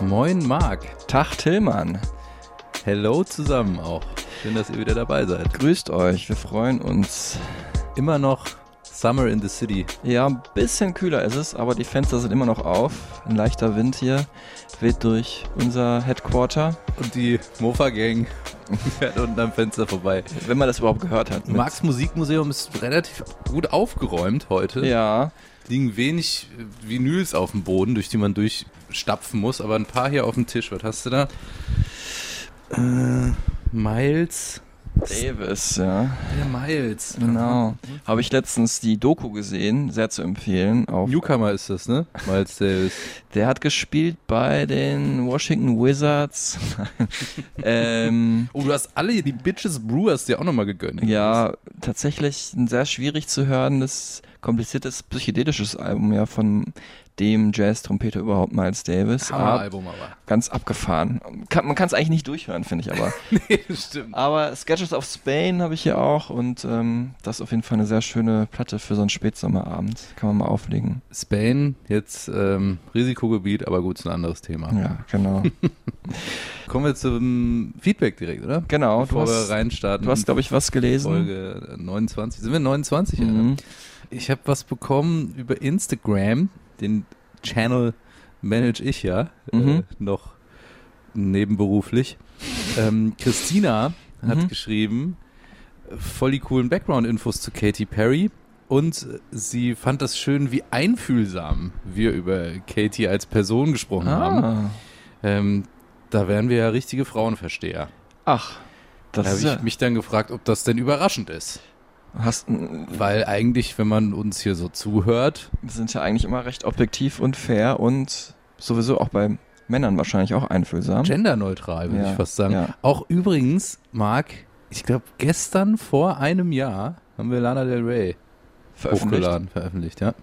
Moin Marc. Tag Tillmann. Hello zusammen auch. Schön, dass ihr wieder dabei seid. Grüßt euch, wir freuen uns. Immer noch Summer in the City. Ja, ein bisschen kühler ist es, aber die Fenster sind immer noch auf. Ein leichter Wind hier weht durch unser Headquarter. Und die Mofa-Gang fährt unten am Fenster vorbei. Wenn man das überhaupt gehört hat. Marx Musikmuseum ist relativ gut aufgeräumt heute. Ja, Liegen wenig Vinyls auf dem Boden, durch die man durchstapfen muss, aber ein paar hier auf dem Tisch. Was hast du da? Äh, Miles. Davis, ja. Der Miles. Genau. Habe ich letztens die Doku gesehen, sehr zu empfehlen. Auf, Newcomer ist das, ne? Miles Davis. der hat gespielt bei den Washington Wizards. ähm, Oh, du hast alle die Bitches Brewers dir auch nochmal gegönnt. Ja, tatsächlich ein sehr schwierig zu hörendes, kompliziertes, psychedelisches Album ja von dem Jazz-Trompeter überhaupt Miles Davis. Hammer-Album aber. ganz abgefahren. Kann, man kann es eigentlich nicht durchhören, finde ich aber. nee, stimmt. aber Sketches of Spain habe ich hier auch und ähm, das ist auf jeden Fall eine sehr schöne Platte für so einen Spätsommerabend. Kann man mal auflegen. Spain, jetzt ähm, Risikogebiet, aber gut, ist ein anderes Thema. Ja, genau. Kommen wir zum Feedback direkt, oder? genau. Du Bevor wir hast, reinstarten. du hast glaube ich, was gelesen. Folge 29. Sind wir 29? Ja, Mhm. ne? Ich habe was bekommen über Instagram. Den Channel manage ich ja äh, Mhm. noch nebenberuflich. Ähm, Christina hat Mhm. geschrieben, voll die coolen Background-Infos zu Katy Perry. Und sie fand das schön, wie einfühlsam wir über Katy als Person gesprochen haben. Ah. Ähm, da wären wir ja richtige Frauenversteher. Ach, das Da habe ich ja, mich dann gefragt, ob das denn überraschend ist. Hast, Weil eigentlich, wenn man uns hier so zuhört, Wir sind ja eigentlich immer recht objektiv und fair und sowieso auch bei Männern wahrscheinlich auch einfühlsam. genderneutral, würde Ja, ich fast sagen. ja. Auch übrigens, Marc, ich glaube, gestern vor einem Jahr haben wir Lana Del Rey veröffentlicht. hochgeladen, veröffentlicht, ja.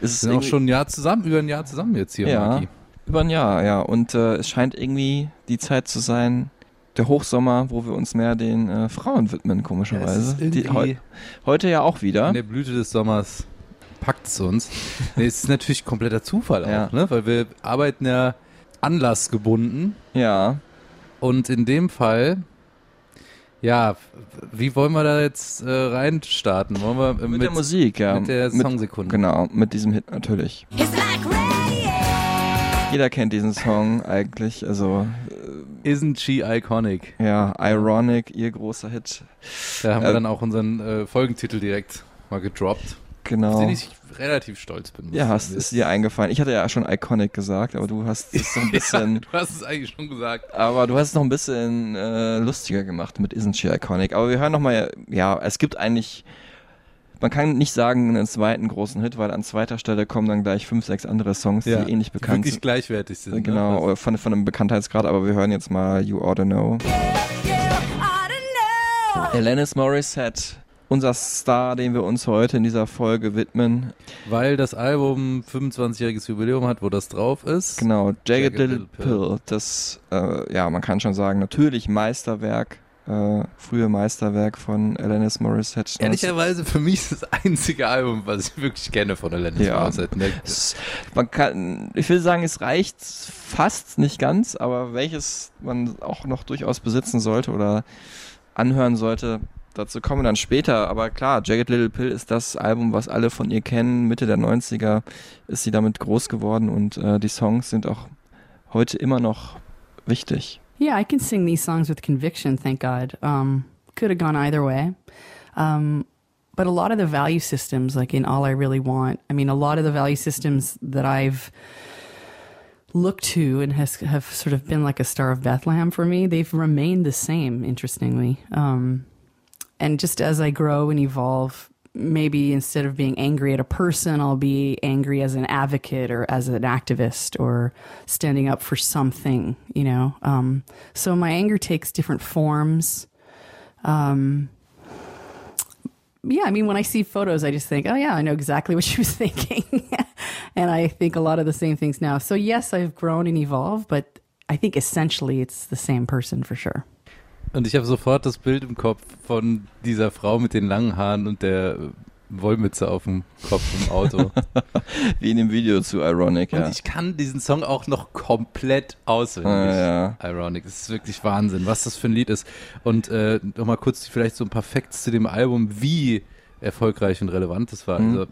Ist sind auch schon ein Jahr zusammen, über ein Jahr zusammen jetzt hier, Ja. Marki. über ein Jahr, ja. Und äh, es scheint irgendwie die Zeit zu sein, der Hochsommer, wo wir uns mehr den äh, Frauen widmen, Ja, komischerweise. ist irgendwie- die, heu, heute ja auch wieder. In der Blüte des Sommers packt es uns. nee, es ist natürlich kompletter Zufall auch, Ja. ne? weil wir arbeiten ja anlassgebunden Ja. Und in dem Fall, ja, wie wollen wir da jetzt äh, reinstarten? Wollen wir äh, Mit, der Musik, ja. mit der Songsekunde? Genau, mit diesem Hit natürlich. Jeder kennt diesen Song eigentlich, also Isn't she iconic? ja, Ironic, ihr großer Hit. Da haben wir Äh, dann auch unseren äh, Folgentitel direkt mal gedroppt. Genau. Auf den ich relativ stolz bin. Ja, sagen. ist dir eingefallen. Ich hatte ja schon Iconic gesagt, aber du hast es so ein bisschen, Du hast es eigentlich schon gesagt. aber du hast es noch ein bisschen äh, lustiger gemacht mit Isn't She Iconic. Aber wir hören nochmal, ja, es gibt eigentlich, man kann nicht sagen einen zweiten großen Hit, weil an zweiter Stelle kommen dann gleich fünf, sechs andere Songs, Ja, die ähnlich die bekannt wirklich sind. gleichwertig sind. Genau, Ne? oder von, von einem Bekanntheitsgrad, aber wir hören jetzt mal You Oughta Know. Alanis Morissette, unser Star, den wir uns heute in dieser Folge widmen. Weil das Album 25-jähriges Jubiläum hat, wo das drauf ist. Genau, Jagged, Jagged Little Little Pill. Pill. Das, äh, ja, man kann schon sagen, natürlich Meisterwerk, äh, frühe Meisterwerk von Alanis Morissette. Ehrlicherweise für mich ist das einzige Album, was ich wirklich kenne von Alanis Ja. Morissette. Ne? Man kann, ich will sagen, es reicht fast nicht ganz, aber welches man auch noch durchaus besitzen sollte oder anhören sollte, dazu kommen wir dann später. Aber klar, Jagged Little Pill ist das Album, was alle von ihr kennen. Mitte der 90er ist sie damit groß geworden und äh, die Songs sind auch heute immer noch wichtig. Yeah, I can sing these songs with conviction, thank God. Um, could have gone either way. Um, but a lot of the value systems, like in All I Really Want, I mean, a lot of the value systems that I've looked to and has have sort of been like a star of Bethlehem for me, they've remained the same, interestingly. Um, and just as I grow and evolve, maybe instead of being angry at a person, I'll be angry as an advocate or as an activist or standing up for something, you know. Um, so my anger takes different forms. Um, yeah, I mean, when I see photos, I just think, oh, yeah, I know exactly what she was thinking. and I think a lot of the same things now. So, yes, I've grown and evolved, but I think essentially it's the same person for sure. Und ich habe sofort das Bild im Kopf von dieser Frau mit den langen Haaren und der Wollmütze auf dem Kopf im Auto. Wie in dem Video zu Ironic, Und ja. ich kann diesen Song auch noch komplett auswendig. Ah, Ironic. Das ist wirklich Wahnsinn, was das für ein Lied ist. Und äh, nochmal kurz vielleicht so ein paar Facts zu dem Album, wie erfolgreich und relevant das war. Mhm. Also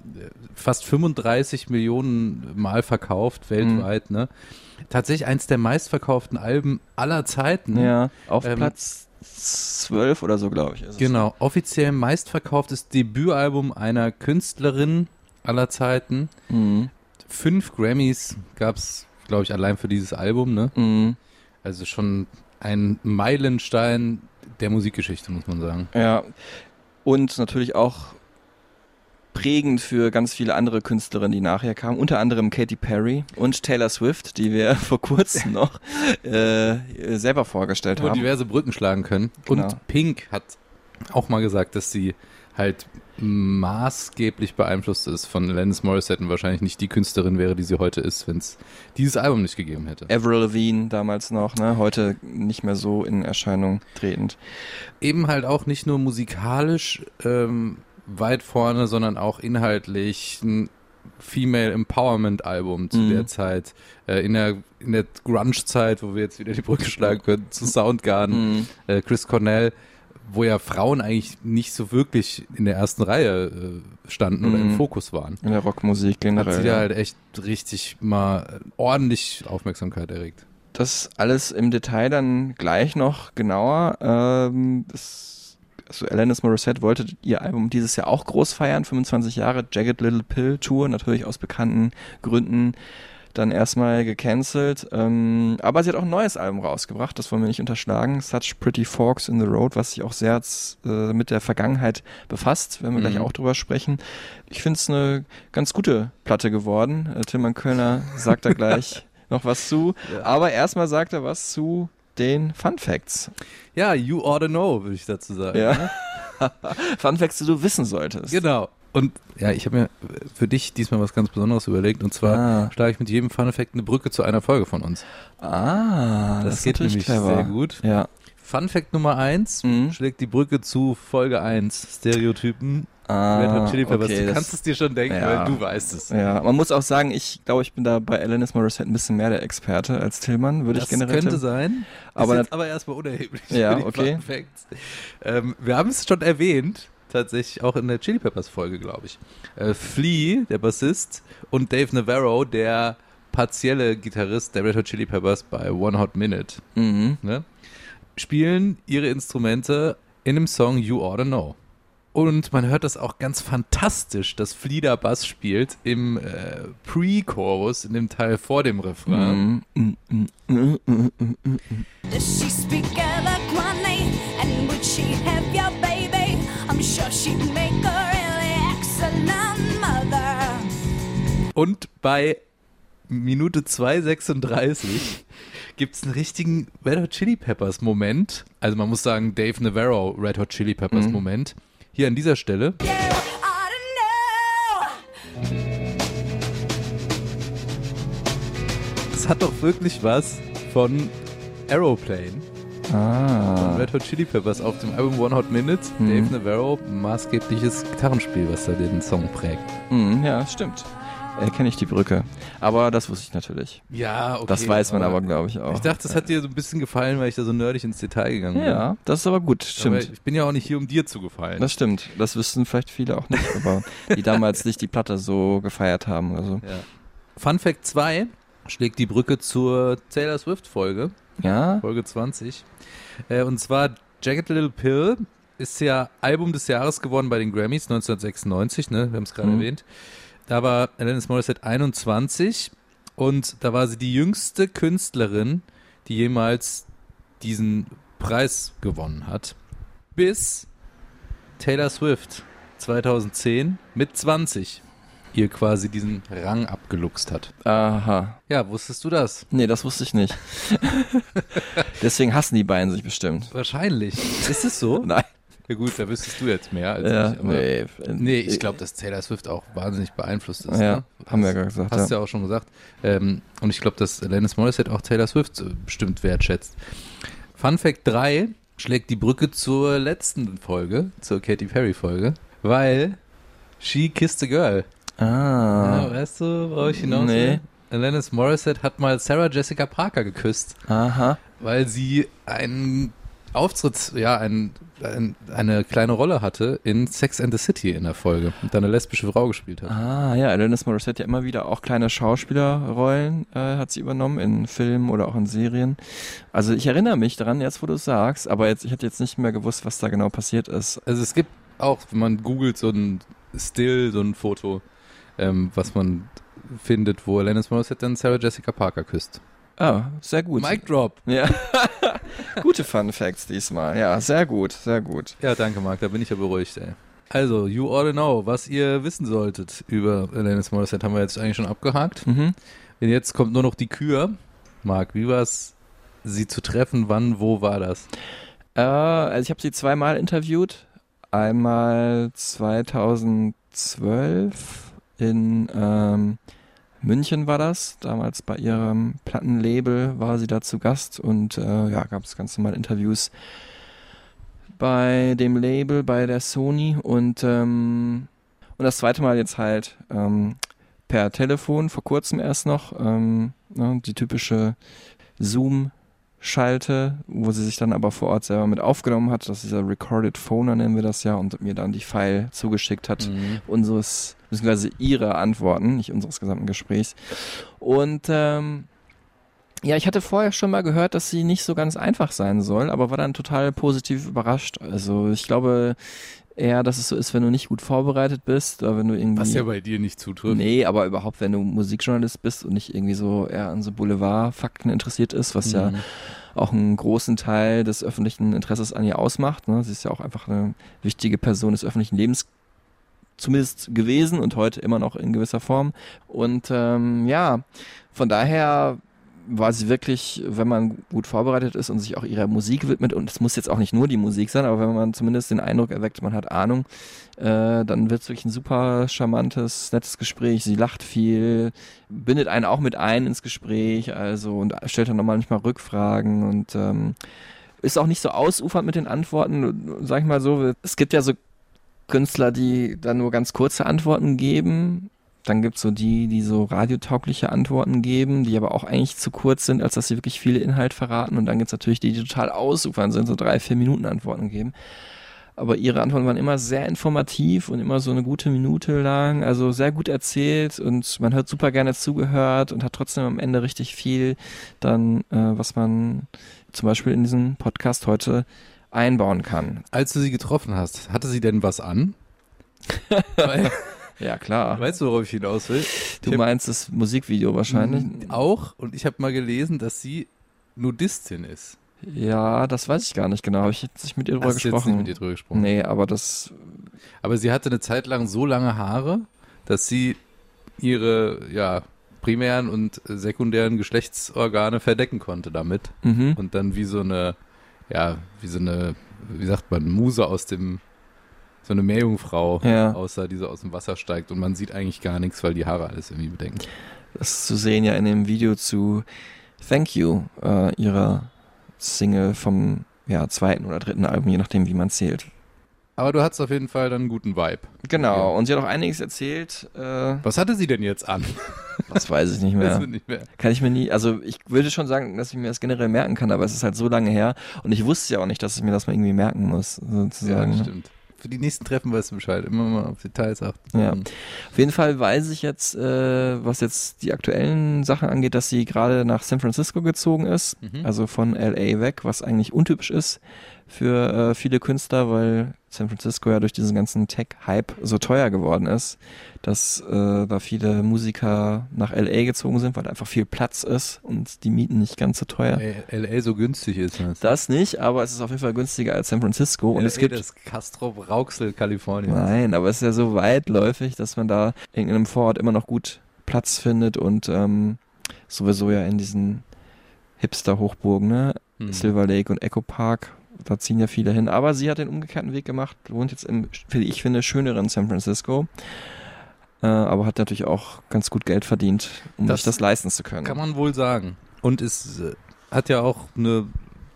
fast 35 Millionen Mal verkauft weltweit. Ne? Tatsächlich eins der meistverkauften Alben aller Zeiten. Ja, auf Ähm, Platz 12 oder so, glaube ich. Genau, offiziell meistverkauftes Debütalbum einer Künstlerin aller Zeiten. Mhm. Fünf Grammys gab es, glaube ich, allein für dieses Album. Ne? Mhm. Also schon ein Meilenstein der Musikgeschichte, muss man sagen. Ja. Und natürlich auch prägend für ganz viele andere Künstlerinnen, die nachher kamen, unter anderem Katy Perry und Taylor Swift, die wir vor kurzem noch äh, selber vorgestellt Wo haben. diverse Brücken schlagen können. Genau. Und Pink hat auch mal gesagt, dass sie halt maßgeblich beeinflusst ist von Alanis Morissette und wahrscheinlich nicht die Künstlerin wäre, die sie heute ist, wenn es dieses Album nicht gegeben hätte. Avril Lavigne damals noch, ne? heute nicht mehr so in Erscheinung tretend. Eben halt auch nicht nur musikalisch ähm, weit vorne, sondern auch inhaltlich ein Female Empowerment Album zu Mhm. der Zeit, äh, in der, in der Grunge-Zeit, wo wir jetzt wieder die Brücke schlagen können, zu Soundgarden, Mhm. äh, Chris Cornell, wo ja Frauen eigentlich nicht so wirklich in der ersten Reihe äh, standen oder im Mhm. Fokus waren. In der Rockmusik Hat generell. sie da ja. halt echt richtig mal ordentlich Aufmerksamkeit erregt. Das alles im Detail dann gleich noch genauer. Ähm, das, also Alanis Morissette wollte ihr Album dieses Jahr auch groß feiern, 25 Jahre Jagged Little Pill Tour, natürlich aus bekannten Gründen dann erstmal gecancelt. Ähm, aber sie hat auch ein neues Album rausgebracht, das wollen wir nicht unterschlagen. Such Pretty Forks in the Road, was sich auch sehr äh, mit der Vergangenheit befasst, werden wir gleich Mhm. auch drüber sprechen. Ich finde es eine ganz gute Platte geworden. Äh, Tilman Kölner sagt da gleich noch was zu. Aber erstmal sagt er was zu den Fun Facts. Ja, you ought to know, würde ich dazu sagen. Ja. Fun Facts, die du wissen solltest. Genau. Und ja, ich habe mir für dich diesmal was ganz Besonderes überlegt. Und zwar Ah. schlage ich mit jedem Fun Fact eine Brücke zu einer Folge von uns. Ah, das, Das geht nämlich clever. sehr gut. Ja. Fun Fact Nummer eins Mhm. schlägt die Brücke zu Folge 1, Stereotypen, Ah, Red Hot Chili Peppers. okay, du das- kannst es dir schon denken, Ja. weil du weißt es. Ja, man muss auch sagen, ich glaube, ich bin da bei Alanis Morissette ein bisschen mehr der Experte als Tillmann, würde das ich generell könnte tippen. sein. Aber ist jetzt aber erstmal unerheblich. Ja, für die okay. Ähm, wir haben es schon erwähnt, tatsächlich auch in der Chili Peppers Folge, glaube ich. Äh, Flea, der Bassist, und Dave Navarro, der partielle Gitarrist der Red Hot Chili Peppers bei One Hot Minute, Mhm. ne, spielen ihre Instrumente in dem Song You Oughta Know. Und man hört das auch ganz fantastisch, dass Flieder Bass spielt im äh, Pre-Chorus, in dem Teil vor dem Refrain. Does she speak eloquently? And would she have your baby? I'm sure she'd make a really excellent mother. Und bei Minute 2,36 gibt es einen richtigen Red Hot Chili Peppers Moment. Also man muss sagen, Dave Navarro Red Hot Chili Peppers Mhm. Hier an dieser Stelle. Es hat doch wirklich was von Aeroplane. Von Ah. Red Hot Chili Peppers auf dem Album One Hot Minute. Mhm. Dave Navarro, maßgebliches Gitarrenspiel, was da den Song prägt. Mhm, ja, stimmt. Erkenne ich die Brücke. Aber das wusste ich natürlich. Ja, okay. das weiß man aber, glaube ich, auch. Ich dachte, das hat dir so ein bisschen gefallen, weil ich da so nerdig ins Detail gegangen bin. ja, das ist aber gut, Aber stimmt. ich bin ja auch nicht hier, um dir zu gefallen. Das stimmt. Das wüssten vielleicht viele auch nicht, aber die damals nicht die Platte so gefeiert haben. Also. Ja. Fun Fact 2 schlägt die Brücke zur Taylor Swift Folge, Ja. Folge 20. Äh, und zwar Jagged Little Pill ist ja Album des Jahres geworden bei den Grammys 1996, ne? Wir haben es gerade Mhm. erwähnt. Da war Alanis Morissette 21 und da war sie die jüngste Künstlerin, die jemals diesen Preis gewonnen hat. Bis Taylor Swift 2010 mit 20 ihr quasi diesen Rang abgeluchst hat. Aha. Ja, wusstest du das? Nee, das wusste ich nicht. Deswegen hassen die beiden sich bestimmt. Wahrscheinlich. Ist es so? Nein. Ja gut, da wüsstest du jetzt mehr als Ja, ich. aber- nee. Nee, ich glaube, dass Taylor Swift auch wahnsinnig beeinflusst ist. Ja, ne? haben wir ja gesagt, Hast du ja. ja auch schon gesagt. Ähm, und ich glaube, dass Alanis Morissette auch Taylor Swift äh, bestimmt wertschätzt. Fun Fact 3 schlägt die Brücke zur letzten Folge, zur Katy Perry Folge, weil She Kissed a Girl. Ah. Ja, weißt du, worauf ich hinaus Nee. Alanis Morissette hat mal Sarah Jessica Parker geküsst, Aha. weil sie einen Auftritt, ja, ein, ein, eine kleine Rolle hatte in Sex and the City in der Folge und da eine lesbische Frau gespielt hat. Ah, ja, Alanis Morissette ja immer wieder auch kleine Schauspielerrollen äh, hat sie übernommen in Filmen oder auch in Serien. Also ich erinnere mich daran, jetzt wo du es sagst, aber jetzt, ich hätte jetzt nicht mehr gewusst, was da genau passiert ist. Also es gibt auch, wenn man googelt, so ein Still, so ein Foto, ähm, was man findet, wo Alanis Morissette dann Sarah Jessica Parker küsst. Ah, sehr gut. Mic Drop. Ja. Gute Fun Facts diesmal. Ja, sehr gut, sehr gut. Ja, danke Marc, da bin ich ja beruhigt, ey. Also, you ought to know, was ihr wissen solltet über Alanis Morissette, haben wir jetzt eigentlich schon abgehakt. Mhm. Und jetzt kommt nur noch die Kür. Marc, wie war es, sie zu treffen? Wann, wo war das? Äh, also ich habe sie zweimal interviewt. Einmal 2012 in ähm, München war das. Damals bei ihrem Plattenlabel war sie da zu Gast und äh, ja, gab es ganz normal Interviews bei dem Label, bei der Sony und ähm, und das zweite Mal jetzt halt ähm, per Telefon, vor kurzem erst noch, ähm, ne, die typische Zoom-Schalte, wo sie sich dann aber vor Ort selber mit aufgenommen hat, das ist dieser Recorded Phoner nennen wir das ja, und mir dann die File zugeschickt hat, unseres, beziehungsweise ihre Antworten, nicht unseres gesamten Gesprächs. Und ähm, ja, ich hatte vorher schon mal gehört, dass sie nicht so ganz einfach sein soll, aber war dann total positiv überrascht. Also ich glaube eher, dass es so ist, wenn du nicht gut vorbereitet bist, oder wenn du irgendwie... Was ja bei dir nicht zutrifft. Nee, aber überhaupt, wenn du Musikjournalist bist und nicht irgendwie so eher an so Boulevardfakten interessiert ist, was ja Mhm. auch einen großen Teil des öffentlichen Interesses an ihr ausmacht. Ne? Sie ist ja auch einfach eine wichtige Person des öffentlichen Lebens zumindest gewesen und heute immer noch in gewisser Form. Und ähm, ja, von daher war sie wirklich, wenn man gut vorbereitet ist und sich auch ihrer Musik widmet, und es muss jetzt auch nicht nur die Musik sein, aber wenn man zumindest den Eindruck erweckt, man hat Ahnung, äh, dann wird es wirklich ein super charmantes, nettes Gespräch. Sie lacht viel, bindet einen auch mit ein ins Gespräch, also und stellt dann nochmal manchmal Rückfragen und ähm, ist auch nicht so ausufernd mit den Antworten, sag ich mal so. Es gibt ja so Künstler, die dann nur ganz kurze Antworten geben. Dann gibt's so die, die so radiotaugliche Antworten geben, die aber auch eigentlich zu kurz sind, als dass sie wirklich viele Inhalt verraten. Und dann gibt's natürlich die, die total ausufern sind, so drei, vier Minuten Antworten geben. Aber ihre Antworten waren immer sehr informativ und immer so eine gute Minute lang, also sehr gut erzählt und man hat super gerne zugehört und hat trotzdem am Ende richtig viel dann, äh, was man zum Beispiel in diesen Podcast heute einbauen kann. Als du sie getroffen hast, hatte sie denn was an? Ja, klar. weißt du, worauf ich hinaus will? Du Ich meinst das Musikvideo wahrscheinlich? Auch. Und ich habe mal gelesen, dass sie Nudistin ist. Ja, das weiß ich gar nicht genau. Habe ich jetzt nicht mit ihr drüber Hast du jetzt gesprochen? nicht mit ihr drüber gesprochen? Nee, aber das, Aber sie hatte eine Zeit lang so lange Haare, dass sie ihre ja, primären und sekundären Geschlechtsorgane verdecken konnte damit. mhm. Und dann wie so eine, ja, wie so eine, wie sagt man, Muse aus dem, so eine Meerjungfrau Ja. aussah, die so aus dem Wasser steigt und man sieht eigentlich gar nichts, weil die Haare alles irgendwie bedecken. das ist zu sehen ja in dem Video zu Thank You, äh, ihrer Single vom ja, zweiten oder dritten Album, je nachdem, wie man zählt. Aber du hattest auf jeden Fall dann einen guten Vibe. Genau, und sie hat auch einiges erzählt. Äh, Was hatte sie denn jetzt an? das weiß ich nicht mehr. nicht mehr. Kann ich mir nie, also ich würde schon sagen, dass ich mir das generell merken kann, aber es ist halt so lange her und ich wusste ja auch nicht, dass ich mir das mal irgendwie merken muss, Ja, sozusagen. das stimmt. Für die nächsten Treffen weißt du Bescheid. Immer mal auf Details achten. Ja. Auf jeden Fall weiß ich jetzt, äh, was jetzt die aktuellen Sachen angeht, dass sie gerade nach San Francisco gezogen ist, Mhm. also von LA weg, was eigentlich untypisch ist für äh, viele Künstler, weil San Francisco ja durch diesen ganzen Tech-Hype so teuer geworden ist, dass äh, da viele Musiker nach LA gezogen sind, weil da einfach viel Platz ist und die Mieten nicht ganz so teuer. LA so günstig ist. Ne? Das nicht, aber es ist auf jeden Fall günstiger als San Francisco. Und LA, es gibt das Castro Rauxel, Kalifornien. Nein, aber es ist ja so weitläufig, dass man da in einem Vorort immer noch gut Platz findet und ähm, sowieso ja in diesen Hipster-Hochburgen, ne? Hm. Silver Lake und Echo Park, da ziehen ja viele hin. Aber sie hat den umgekehrten Weg gemacht, wohnt jetzt im, wie ich finde, schöneren San Francisco. Äh, aber hat natürlich auch ganz gut Geld verdient, um Das sich das leisten zu können. Kann man wohl sagen. Und es äh, hat ja auch eine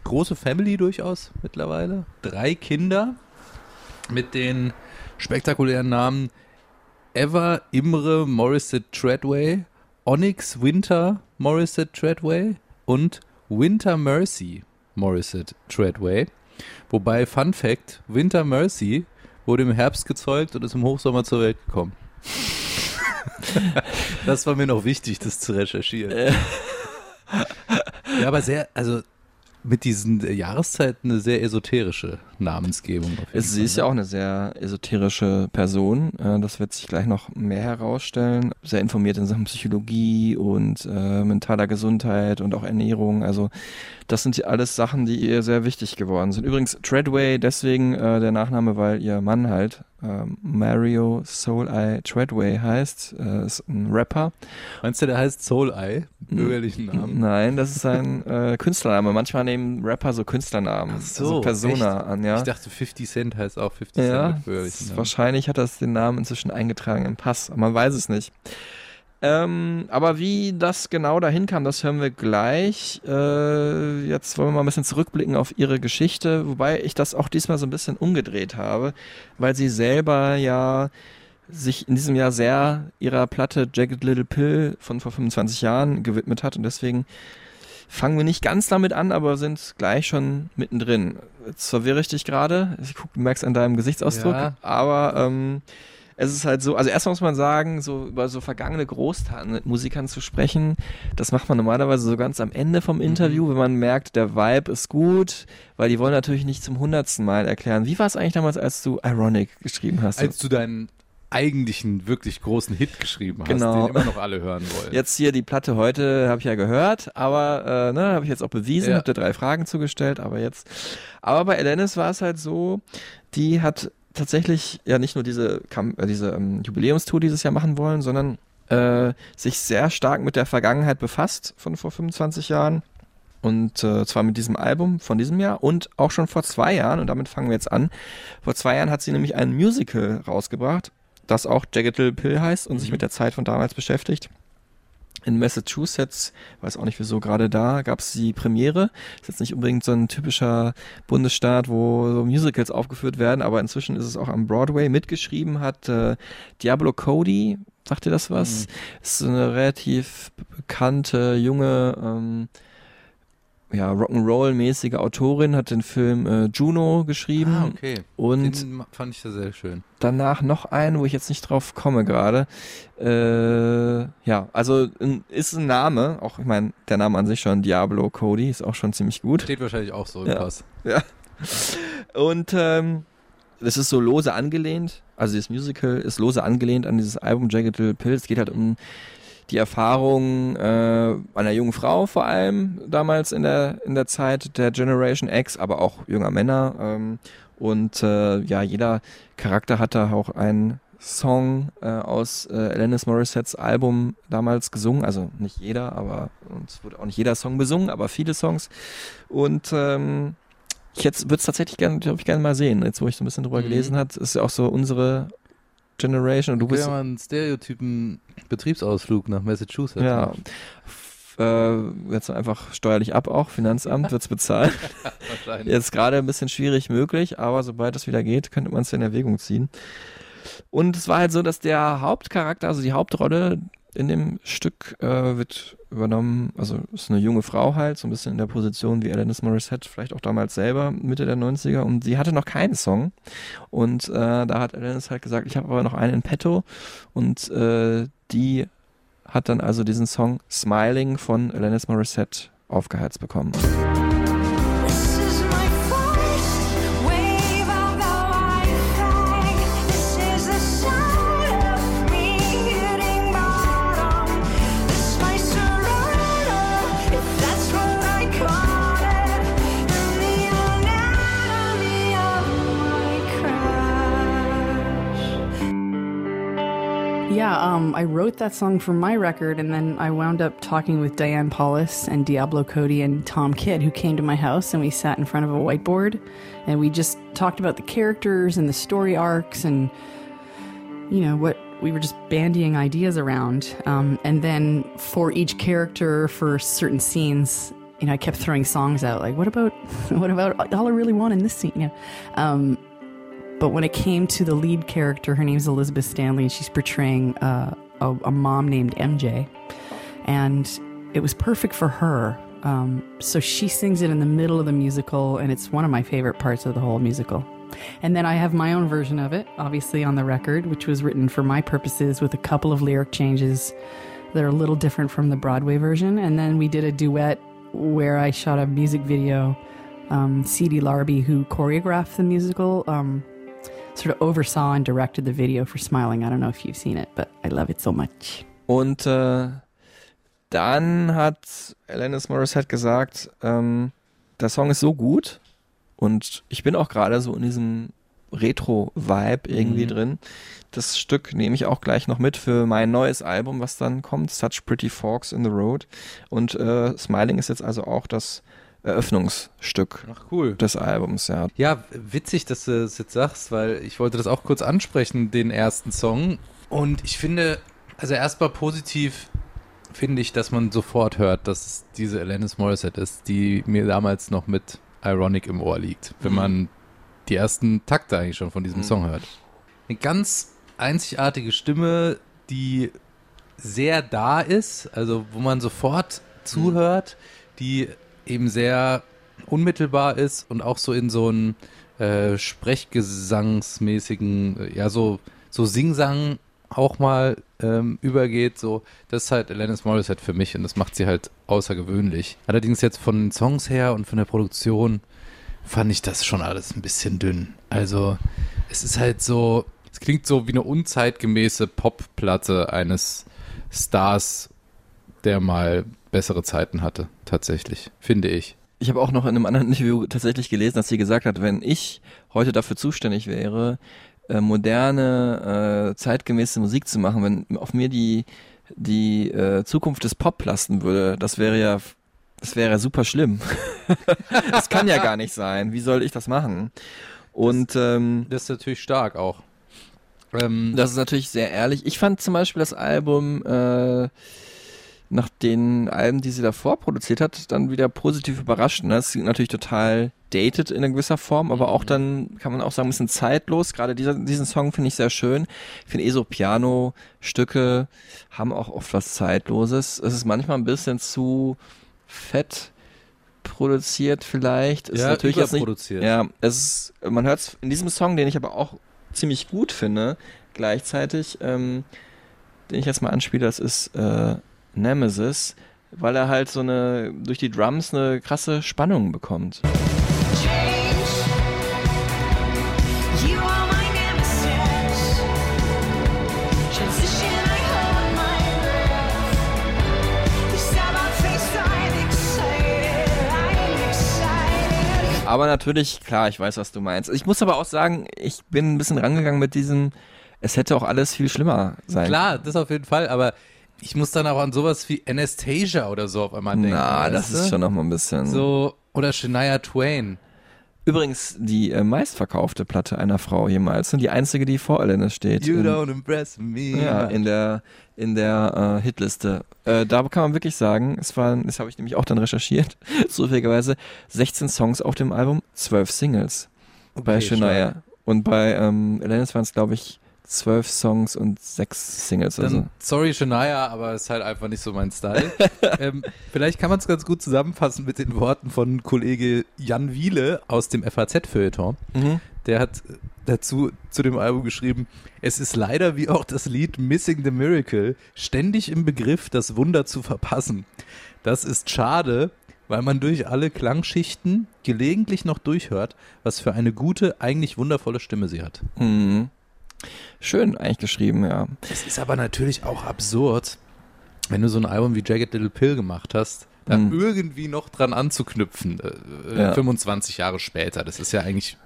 große Family durchaus mittlerweile. Drei Kinder mit den spektakulären Namen Eva Imre Morissette Treadway, Onyx Winter Morissette Treadway und Winter Mercy Morissette Treadway. Wobei, Fun Fact, Winter Mercy wurde im Herbst gezeugt und ist im Hochsommer zur Welt gekommen. das war mir noch wichtig, das zu recherchieren. Äh, Ja, aber sehr, also mit diesen äh, Jahreszeiten eine sehr esoterische Namensgebung. Sie ist ja ne? auch eine sehr esoterische Person. Äh, Das wird sich gleich noch mehr herausstellen. Sehr informiert in Sachen Psychologie und äh, mentaler Gesundheit und auch Ernährung. Also das sind ja alles Sachen, die ihr sehr wichtig geworden sind. Übrigens Treadway, deswegen äh, der Nachname, weil ihr Mann halt Mario Soul Eye Treadway heißt. Äh, ist ein Rapper. Meinst du, der heißt Soul Eye? Bürgerlichen Namen? Nein, das ist ein äh, Künstlername. Manchmal nehmen Rapper so Künstlernamen, Ach so, also Persona echt? an, ja. Ich dachte, 50 Cent heißt auch 50 Cent Ja, mit bürgerlichen Namen. wahrscheinlich hat das den Namen inzwischen eingetragen im Pass. Man weiß es nicht. Ähm, aber wie das genau dahin kam, das hören wir gleich. Äh, jetzt wollen wir mal ein bisschen zurückblicken auf ihre Geschichte, wobei ich das auch diesmal so ein bisschen umgedreht habe, weil sie selber ja sich in diesem Jahr sehr ihrer Platte Jagged Little Pill von vor 25 Jahren gewidmet hat und deswegen fangen wir nicht ganz damit an, aber sind gleich schon mittendrin. Jetzt verwirre ich dich gerade. Ich guck, du merkst an deinem Gesichtsausdruck. Ja. Aber ähm, es ist halt so, also erstmal muss man sagen, so über so vergangene Großtaten mit Musikern zu sprechen, das macht man normalerweise so ganz am Ende vom Interview, wenn man merkt, der Vibe ist gut, weil die wollen natürlich nicht zum hundertsten Mal erklären. Wie war es eigentlich damals, als du Ironic geschrieben hast? Als du deinen eigentlichen, wirklich großen Hit geschrieben hast, Genau. den immer noch alle hören wollen. Jetzt hier die Platte heute habe ich ja gehört, aber äh, ne, habe ich jetzt auch bewiesen, Ja. habe dir drei Fragen zugestellt, aber jetzt. Aber bei Alanis war es halt so, die hat tatsächlich ja nicht nur diese, äh, diese ähm, Jubiläumstour dieses Jahr machen wollen, sondern äh, sich sehr stark mit der Vergangenheit befasst von vor 25 Jahren. Und äh, zwar mit diesem Album von diesem Jahr und auch schon vor zwei Jahren, und damit fangen wir jetzt an. Vor zwei Jahren hat sie nämlich ein Musical rausgebracht, das auch Jagged Little Pill heißt und sich mit der Zeit von damals beschäftigt. In Massachusetts, weiß auch nicht wieso, gerade da gab es die Premiere. Ist jetzt nicht unbedingt so ein typischer Bundesstaat, wo so Musicals aufgeführt werden, aber inzwischen ist es auch am Broadway. Mitgeschrieben hat äh, Diablo Cody, sagt ihr das was? Ist so eine relativ bekannte, junge, ähm, ja, Rock'n'Roll-mäßige Autorin, hat den Film äh, Juno geschrieben. ah, okay. Und Den fand ich ja sehr schön. danach noch einen, wo ich jetzt nicht drauf komme gerade. Äh, ja, also ist ein Name, auch ich meine, der Name an sich schon, Diablo Cody, ist auch schon ziemlich gut. Steht wahrscheinlich auch so im Ja. Pass. Und ähm, das ist so lose angelehnt, also dieses Musical ist lose angelehnt an dieses Album Jagged Little Pill. Es geht halt um die Erfahrung äh, einer jungen Frau vor allem damals in der in der Zeit der Generation X, aber auch junger Männer. Ähm, und äh, ja, jeder Charakter hat da auch einen Song äh, aus äh, Alanis Morissettes Album damals gesungen. Also nicht jeder, aber und es wurde auch nicht jeder Song besungen, aber viele Songs. Und ähm, ich jetzt würde es tatsächlich gerne, glaube ich, gerne mal sehen. Jetzt, wo ich so ein bisschen drüber Mhm. gelesen hat, ist ja auch so unsere Generation und du bist ja mal einen Stereotypen Betriebsausflug nach Massachusetts. ja f- äh, jetzt einfach steuerlich ab auch, Finanzamt wird's bezahlt. wahrscheinlich. Jetzt gerade ein bisschen schwierig möglich, aber sobald es wieder geht, könnte man es in Erwägung ziehen. Und es war halt so, dass der Hauptcharakter, also die Hauptrolle in dem Stück äh, wird übernommen, also ist eine junge Frau halt, so ein bisschen in der Position wie Alanis Morissette, vielleicht auch damals selber, Mitte der 90er und sie hatte noch keinen Song. Und äh, da hat Alanis halt gesagt, ich habe aber noch einen in petto. Und äh, die hat dann also diesen Song Smiling von Alanis Morissette aufgeheizt bekommen. Yeah, um, I wrote that song for my record, and then I wound up talking with Diane Paulus and Diablo Cody and Tom Kidd, who came to my house, and we sat in front of a whiteboard, and we just talked about the characters and the story arcs, and you know what we were just bandying ideas around. Um, and then for each character, for certain scenes, you know, I kept throwing songs out, like, "What about, what about all I really want in this scene?" You know. Um, but when it came to the lead character, her name's Elizabeth Stanley, and she's portraying uh, a, a mom named MJ. And it was perfect for her. Um, so she sings it in the middle of the musical, and it's one of my favorite parts of the whole musical. And then I have my own version of it, obviously on the record, which was written for my purposes with a couple of lyric changes that are a little different from the Broadway version. And then we did a duet where I shot a music video. Um, C.D. Larby, who choreographed the musical, um, sort of oversaw and directed the video for Smiling. I don't know if you've seen it, but I love it so much. Und äh, dann hat Alanis Morissette gesagt, ähm, der Song ist so gut und ich bin auch gerade so in diesem Retro-Vibe irgendwie Mhm. drin. Das Stück nehme ich auch gleich noch mit für mein neues Album, was dann kommt, Such Pretty Forks in the Road. Und äh, Smiling ist jetzt also auch das Eröffnungsstück Ach cool. des Albums, ja. Ja, witzig, dass du es jetzt sagst, weil ich wollte das auch kurz ansprechen, den ersten Song. Und ich finde, also erstmal positiv finde ich, dass man sofort hört, dass es diese Alanis Morissette ist, die mir damals noch mit Ironic im Ohr liegt, wenn Mhm. man die ersten Takte eigentlich schon von diesem Mhm. Song hört. Eine ganz einzigartige Stimme, die sehr da ist, also wo man sofort zuhört, die eben sehr unmittelbar ist und auch so in so einen äh, Sprechgesangsmäßigen, äh, ja, so, so Singsang auch mal ähm, übergeht, so, das ist halt Alanis Morissette für mich und das macht sie halt außergewöhnlich. Allerdings jetzt von den Songs her und von der Produktion fand ich das schon alles ein bisschen dünn. Also, es ist halt so, es klingt so wie eine unzeitgemäße Popplatte eines Stars, der mal bessere Zeiten hatte, tatsächlich, finde ich. Ich habe auch noch in einem anderen Interview tatsächlich gelesen, dass sie gesagt hat, wenn ich heute dafür zuständig wäre, äh, moderne, äh, zeitgemäße Musik zu machen, wenn auf mir die, die äh, Zukunft des Pop lasten würde, das wäre ja, das wäre super schlimm. das kann ja gar nicht sein. Wie soll ich das machen? Und ähm, Das ist natürlich stark auch. Ähm, das ist natürlich sehr ehrlich. Ich fand zum Beispiel das Album äh, nach den Alben, die sie davor produziert hat, dann wieder positiv überrascht. Ne? Das ist natürlich total dated in einer gewisser Form, aber auch dann kann man auch sagen, ein bisschen zeitlos. Gerade dieser, diesen Song finde ich sehr schön. Ich finde eh so Piano-Stücke haben auch oft was Zeitloses. Es ist manchmal ein bisschen zu fett produziert vielleicht. Ist ja, natürlich jetzt nicht, ja, es ist, man hört es in diesem Song, den ich aber auch ziemlich gut finde, gleichzeitig, ähm, den ich jetzt mal anspiele, das ist äh, Nemesis, weil er halt so eine, durch die Drums eine krasse Spannung bekommt. Aber natürlich, klar, ich weiß, was du meinst. Ich muss aber auch sagen, ich bin ein bisschen rangegangen mit diesem, es hätte auch alles viel schlimmer sein Klar, das auf jeden Fall, aber ich muss dann auch an sowas wie Anastasia oder so auf einmal denken. Na, das ist schon noch mal ein bisschen. So, oder Shania Twain. Übrigens, die äh, meistverkaufte Platte einer Frau jemals und die einzige, die vor Alanis steht. You in, don't impress me. Ja, in der, in der äh, Hitliste. Äh, da kann man wirklich sagen, es waren, das habe ich nämlich auch dann recherchiert, zufälligerweise 16 Songs auf dem Album, 12 Singles bei Okay, Shania. stark. Und bei ähm, Alanis waren es, glaube ich, 12 Songs und 6 Singles. Dann, Also. sorry Shania, aber ist halt einfach nicht so mein Style. ähm, vielleicht kann man es ganz gut zusammenfassen mit den Worten von Kollege Jan Wiele aus dem FAZ-Feuilleton. Mhm. Der hat dazu zu dem Album geschrieben, es ist leider wie auch das Lied Missing the Miracle ständig im Begriff, das Wunder zu verpassen. Das ist schade, weil man durch alle Klangschichten gelegentlich noch durchhört, was für eine gute, eigentlich wundervolle Stimme sie hat. Mhm. Schön eigentlich geschrieben, ja. Es ist aber natürlich auch absurd, wenn du so ein Album wie Jagged Little Pill gemacht hast, da Mhm. irgendwie noch dran anzuknüpfen, äh, äh, Ja. 25 Jahre später. Das ist ja eigentlich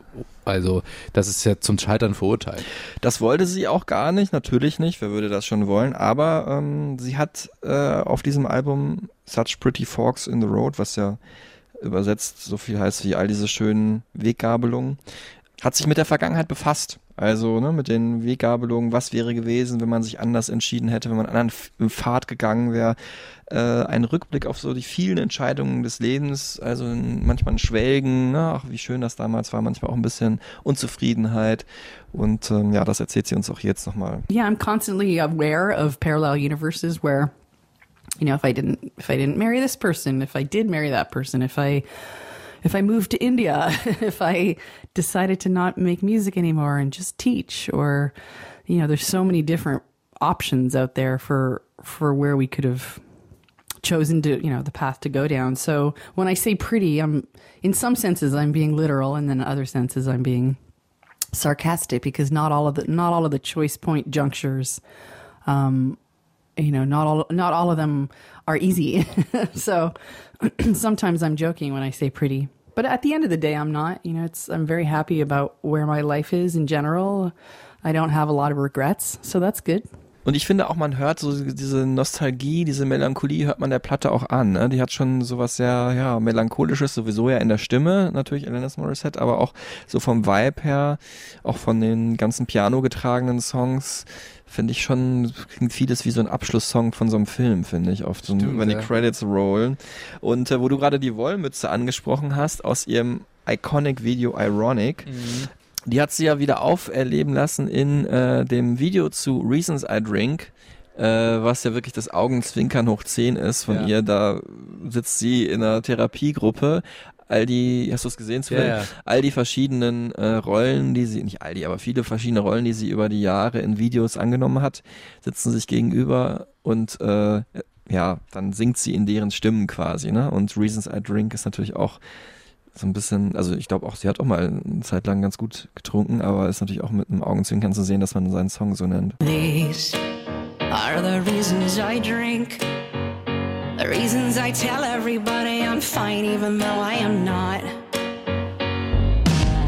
Also, das ist ja zum Scheitern verurteilt. Das wollte sie auch gar nicht, natürlich nicht, wer würde das schon wollen, aber ähm, sie hat äh, auf diesem Album Such Pretty Forks in the Road, was ja übersetzt so viel heißt wie all diese schönen Weggabelungen, hat sich mit der Vergangenheit befasst. Also ne, mit den Weggabelungen, was wäre gewesen, wenn man sich anders entschieden hätte, wenn man anderen Pfad gegangen wäre. Äh, ein Rückblick auf so die vielen Entscheidungen des Lebens, also manchmal ein Schwelgen, ne, ach wie schön das damals war, manchmal auch ein bisschen Unzufriedenheit. Und ähm, ja, das erzählt sie uns auch jetzt nochmal. yeah, I'm constantly aware of parallel universes where, you know, if I didn't, if I didn't marry this person, if I did marry that person, if I, if I moved to India, if I decided to not make music anymore and just teach, or, you know, there's so many different options out there for for where we could have chosen to, you know, the path to go down. So when I say pretty, I'm in some senses I'm being literal, and then other senses I'm being sarcastic because not all of the not all of the choice point junctures um you know not all not all of them are easy so sometimes i'm joking when i say pretty but at the end of the day i'm not you know it's i'm very happy about where my life is in general. I don't have a lot of regrets so that's good Und ich finde auch, man hört so diese Nostalgie, diese Melancholie hört man der Platte auch an. Ne? Die hat schon sowas sehr, ja, melancholisches sowieso ja in der Stimme, natürlich Alanis Morissette, aber auch so vom Vibe her, auch von den ganzen Piano getragenen Songs, finde ich schon, klingt vieles wie so ein Abschlusssong von so einem Film, finde ich, oft, so, Stimmt, wenn die ja. Credits rollen. Und äh, wo du gerade die Wollmütze angesprochen hast, aus ihrem Iconic Video Ironic, die hat sie ja wieder auferleben lassen in äh, dem Video zu Reasons I Drink, äh, was ja wirklich das Augenzwinkern hoch 10 ist von Ja. ihr. Da sitzt sie in einer Therapiegruppe. All die, hast du es gesehen zufällig? Ja, ja. All die verschiedenen äh, Rollen, die sie, nicht all die, aber viele verschiedene Rollen, die sie über die Jahre in Videos angenommen hat, sitzen sich gegenüber und äh, ja, dann singt sie in deren Stimmen quasi, ne? Und Reasons I Drink ist natürlich auch so ein bisschen, also ich glaube auch, sie hat auch mal eine Zeit lang ganz gut getrunken, aber ist natürlich auch mit einem Augenzwinkern zu sehen, dass man seinen Song so nennt. These are the reasons I drink. The reasons I tell everybody I'm fine, even though I am not.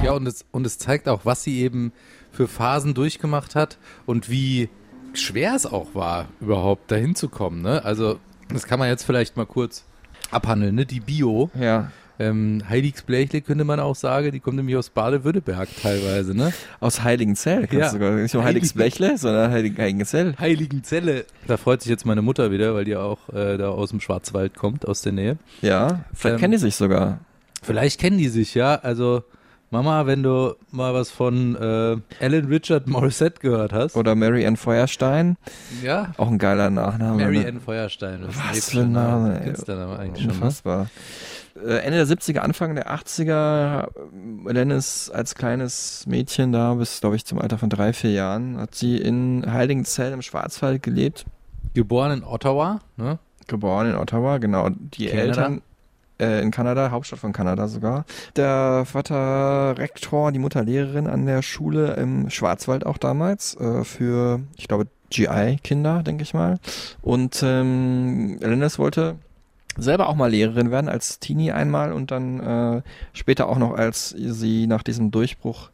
Ja, und es, und es zeigt auch, was sie eben für Phasen durchgemacht hat und wie schwer es auch war, überhaupt dahin zu kommen. Ne? Also, das kann man jetzt vielleicht mal kurz abhandeln. Ne? Die Bio, Ja. Ähm, Heiligsblechle könnte man auch sagen, die kommt nämlich aus Baden-Württemberg teilweise. Ne? Aus Heiligenzell, kannst Ja. du sogar, nicht nur Heiligsblechle, sondern Heilig Heiligenzell. Heiligenzelle. Da freut sich jetzt meine Mutter wieder, weil die auch äh, da aus dem Schwarzwald kommt, aus der Nähe. Ja, vielleicht Ähm, kennen die sich sogar. Vielleicht kennen die sich, ja. Also, Mama, wenn du mal was von äh, Alan Richard Morissette gehört hast. Oder Mary Ann Feuerstein, ja. auch ein geiler Nachname. Mary ne? Ann Feuerstein. Das Was für ein Name, ey. Künstlername eigentlich schon. Ne? Unfassbar. Äh, Ende der 70er, Anfang der 80er, äh, Lennis als kleines Mädchen da, bis, glaube ich, zum Alter von drei, vier Jahren, hat sie in Heiligenzell im Schwarzwald gelebt. Geboren in Ottawa. Ne? Geboren in Ottawa, genau. Die Kanada? Eltern äh, in Kanada, Hauptstadt von Kanada sogar. Der Vater Rektor, die Mutter Lehrerin an der Schule im Schwarzwald auch damals äh, für, ich glaube, GI-Kinder, denke ich mal. Und ähm, Lennis wollte selber auch mal Lehrerin werden, als Teenie einmal und dann äh, später auch noch, als sie nach diesem Durchbruch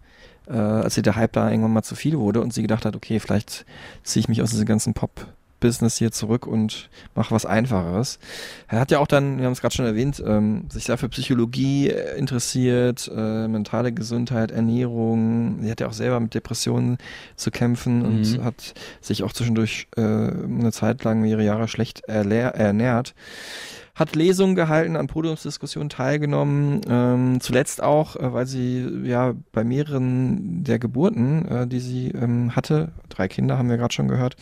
äh, als sie der Hype da irgendwann mal zu viel wurde und sie gedacht hat, okay, vielleicht ziehe ich mich aus diesem ganzen Pop-Business hier zurück und mache was Einfacheres. Er hat ja auch dann, wir haben es gerade schon erwähnt, ähm, sich sehr für Psychologie äh, interessiert, äh, mentale Gesundheit, Ernährung. Sie hat ja auch selber mit Depressionen zu kämpfen und Mhm. hat sich auch zwischendurch äh, eine Zeit lang, mehrere Jahre schlecht ernährt hat Lesungen gehalten, an Podiumsdiskussionen teilgenommen, ähm, zuletzt auch, äh, weil sie ja bei mehreren der Geburten, äh, die sie ähm, hatte, drei Kinder haben wir gerade schon gehört,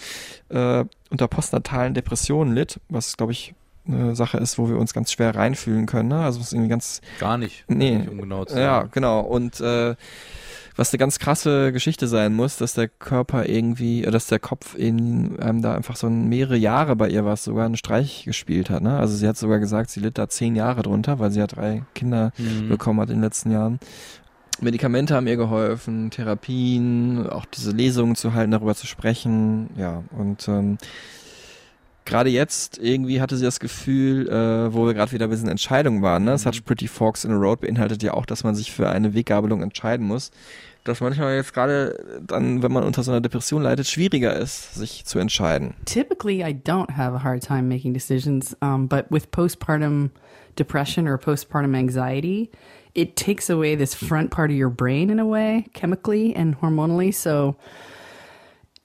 äh, unter postnatalen Depressionen litt, was glaube ich eine Sache ist, wo wir uns ganz schwer reinfühlen können. Ne? Also was irgendwie ganz Gar nicht. Nee. Nicht, um genau zu ja, sagen. genau. Und äh, was eine ganz krasse Geschichte sein muss, dass der Körper irgendwie, äh, dass der Kopf in ähm, da einfach so mehrere Jahre bei ihr war, sogar einen Streich gespielt hat. Ne? Also sie hat sogar gesagt, sie litt da zehn Jahre drunter, weil sie ja drei Kinder Mhm. bekommen hat in den letzten Jahren. Medikamente haben ihr geholfen, Therapien, auch diese Lesungen zu halten, darüber zu sprechen, ja. Und ähm, 2018 hat sie gerade jetzt irgendwie hatte sie das Gefühl, äh, wo wir gerade wieder ein bisschen Entscheidungen waren, ne? Such Pretty Forks in a Road beinhaltet ja auch, dass man sich für eine Weggabelung entscheiden muss. Dass manchmal jetzt gerade dann, wenn man unter so einer Depression leidet, schwieriger ist, sich zu entscheiden. Typically, I don't have a hard time making decisions, um, but with postpartum depression or postpartum anxiety, it takes away this front part of your brain in a way, chemically and hormonally. So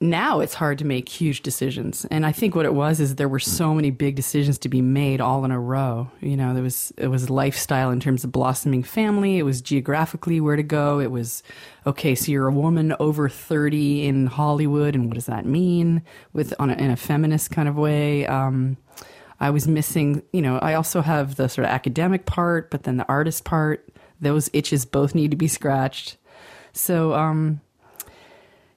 now it's hard to make huge decisions. And I think what it was is there were so many big decisions to be made all in a row. You know, there was it was lifestyle in terms of blossoming family, it was geographically where to go, it was okay, so you're a woman over 30 in Hollywood and what does that mean with on a, in a feminist kind of way. Um I was missing, you know, I also have the sort of academic part, but then the artist part. Those itches both need to be scratched. So, um,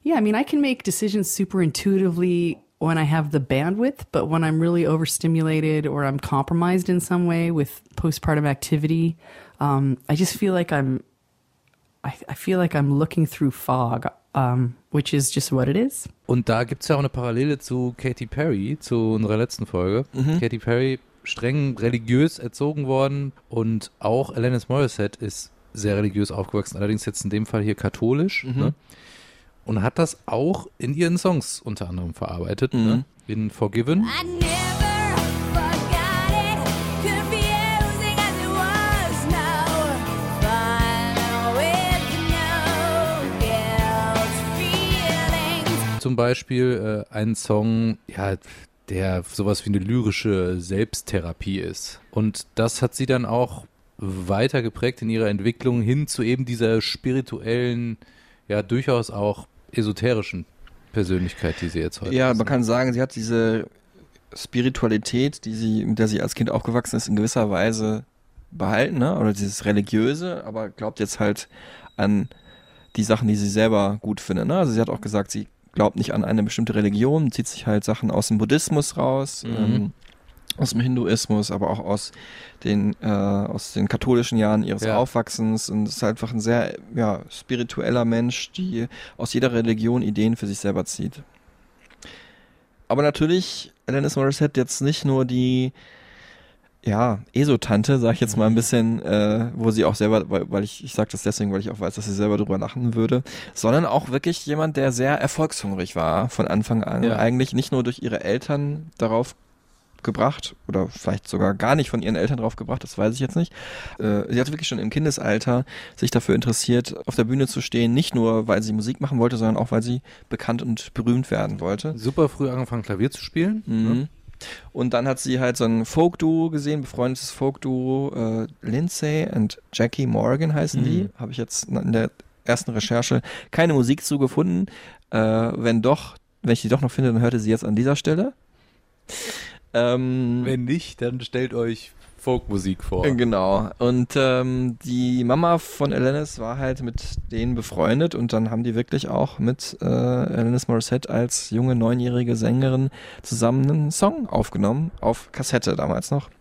yeah, I mean, I can make decisions super intuitively when I have the bandwidth, but when I'm really overstimulated or I'm compromised in some way with postpartum activity, um, I just feel like I'm, I, I feel like I'm looking through fog, um, which is just what it is. Und da gibt es ja auch eine Parallele zu Katy Perry, zu unserer letzten Folge. Katy Perry, streng religiös erzogen worden und auch Alanis Morissette ist sehr religiös aufgewachsen, allerdings jetzt in dem Fall hier katholisch. Ne? Und hat das auch in ihren Songs unter anderem verarbeitet. Ne? In Forgiven. I never forgot it, confusing as it was. No fun with no guilt feelings. zum Beispiel äh, ein Song, ja, der sowas wie eine lyrische Selbsttherapie ist. Und das hat sie dann auch weiter geprägt in ihrer Entwicklung hin zu eben dieser spirituellen, ja, durchaus auch esoterischen Persönlichkeit, die sie jetzt heute Ja, ist. man kann sagen, sie hat diese Spiritualität, die sie, mit der sie als Kind aufgewachsen ist, in gewisser Weise behalten, ne? Oder dieses Religiöse, aber glaubt jetzt halt an die Sachen, die sie selber gut findet. Ne? Also sie hat auch gesagt, sie glaubt nicht an eine bestimmte Religion, zieht sich halt Sachen aus dem Buddhismus raus, ähm, aus dem Hinduismus, aber auch aus den, äh, aus den katholischen Jahren ihres Ja. Aufwachsens und ist einfach ein sehr ja, spiritueller Mensch, die aus jeder Religion Ideen für sich selber zieht. Aber natürlich, Alanis Morissette jetzt nicht nur die ja, ESO-Tante, sag ich jetzt mal ein bisschen, äh, wo sie auch selber, weil, weil ich, ich sage das deswegen, weil ich auch weiß, dass sie selber drüber lachen würde, sondern auch wirklich jemand, der sehr erfolgshungrig war von Anfang an. Ja. Eigentlich nicht nur durch ihre Eltern darauf gebracht oder vielleicht sogar gar nicht von ihren Eltern drauf gebracht, das weiß ich jetzt nicht. Äh, sie hat wirklich schon im Kindesalter sich dafür interessiert, auf der Bühne zu stehen, nicht nur, weil sie Musik machen wollte, sondern auch, weil sie bekannt und berühmt werden wollte. Super früh angefangen, Klavier zu spielen. Ne? Mhm. Und dann hat sie halt so ein Folk-Duo gesehen, befreundetes Folk-Duo, äh, Lindsay und Jackie Morgan heißen die. Habe ich jetzt in der ersten Recherche keine Musik zu gefunden. Äh, wenn doch, wenn ich die doch noch finde, dann hörte sie jetzt an dieser Stelle. Ähm, Wenn nicht, dann stellt euch Folkmusik vor. Genau. Und ähm, die Mama von Alanis war halt mit denen befreundet und dann haben die wirklich auch mit äh, Alanis Morissette als junge neunjährige Sängerin zusammen einen Song aufgenommen, auf Kassette damals noch.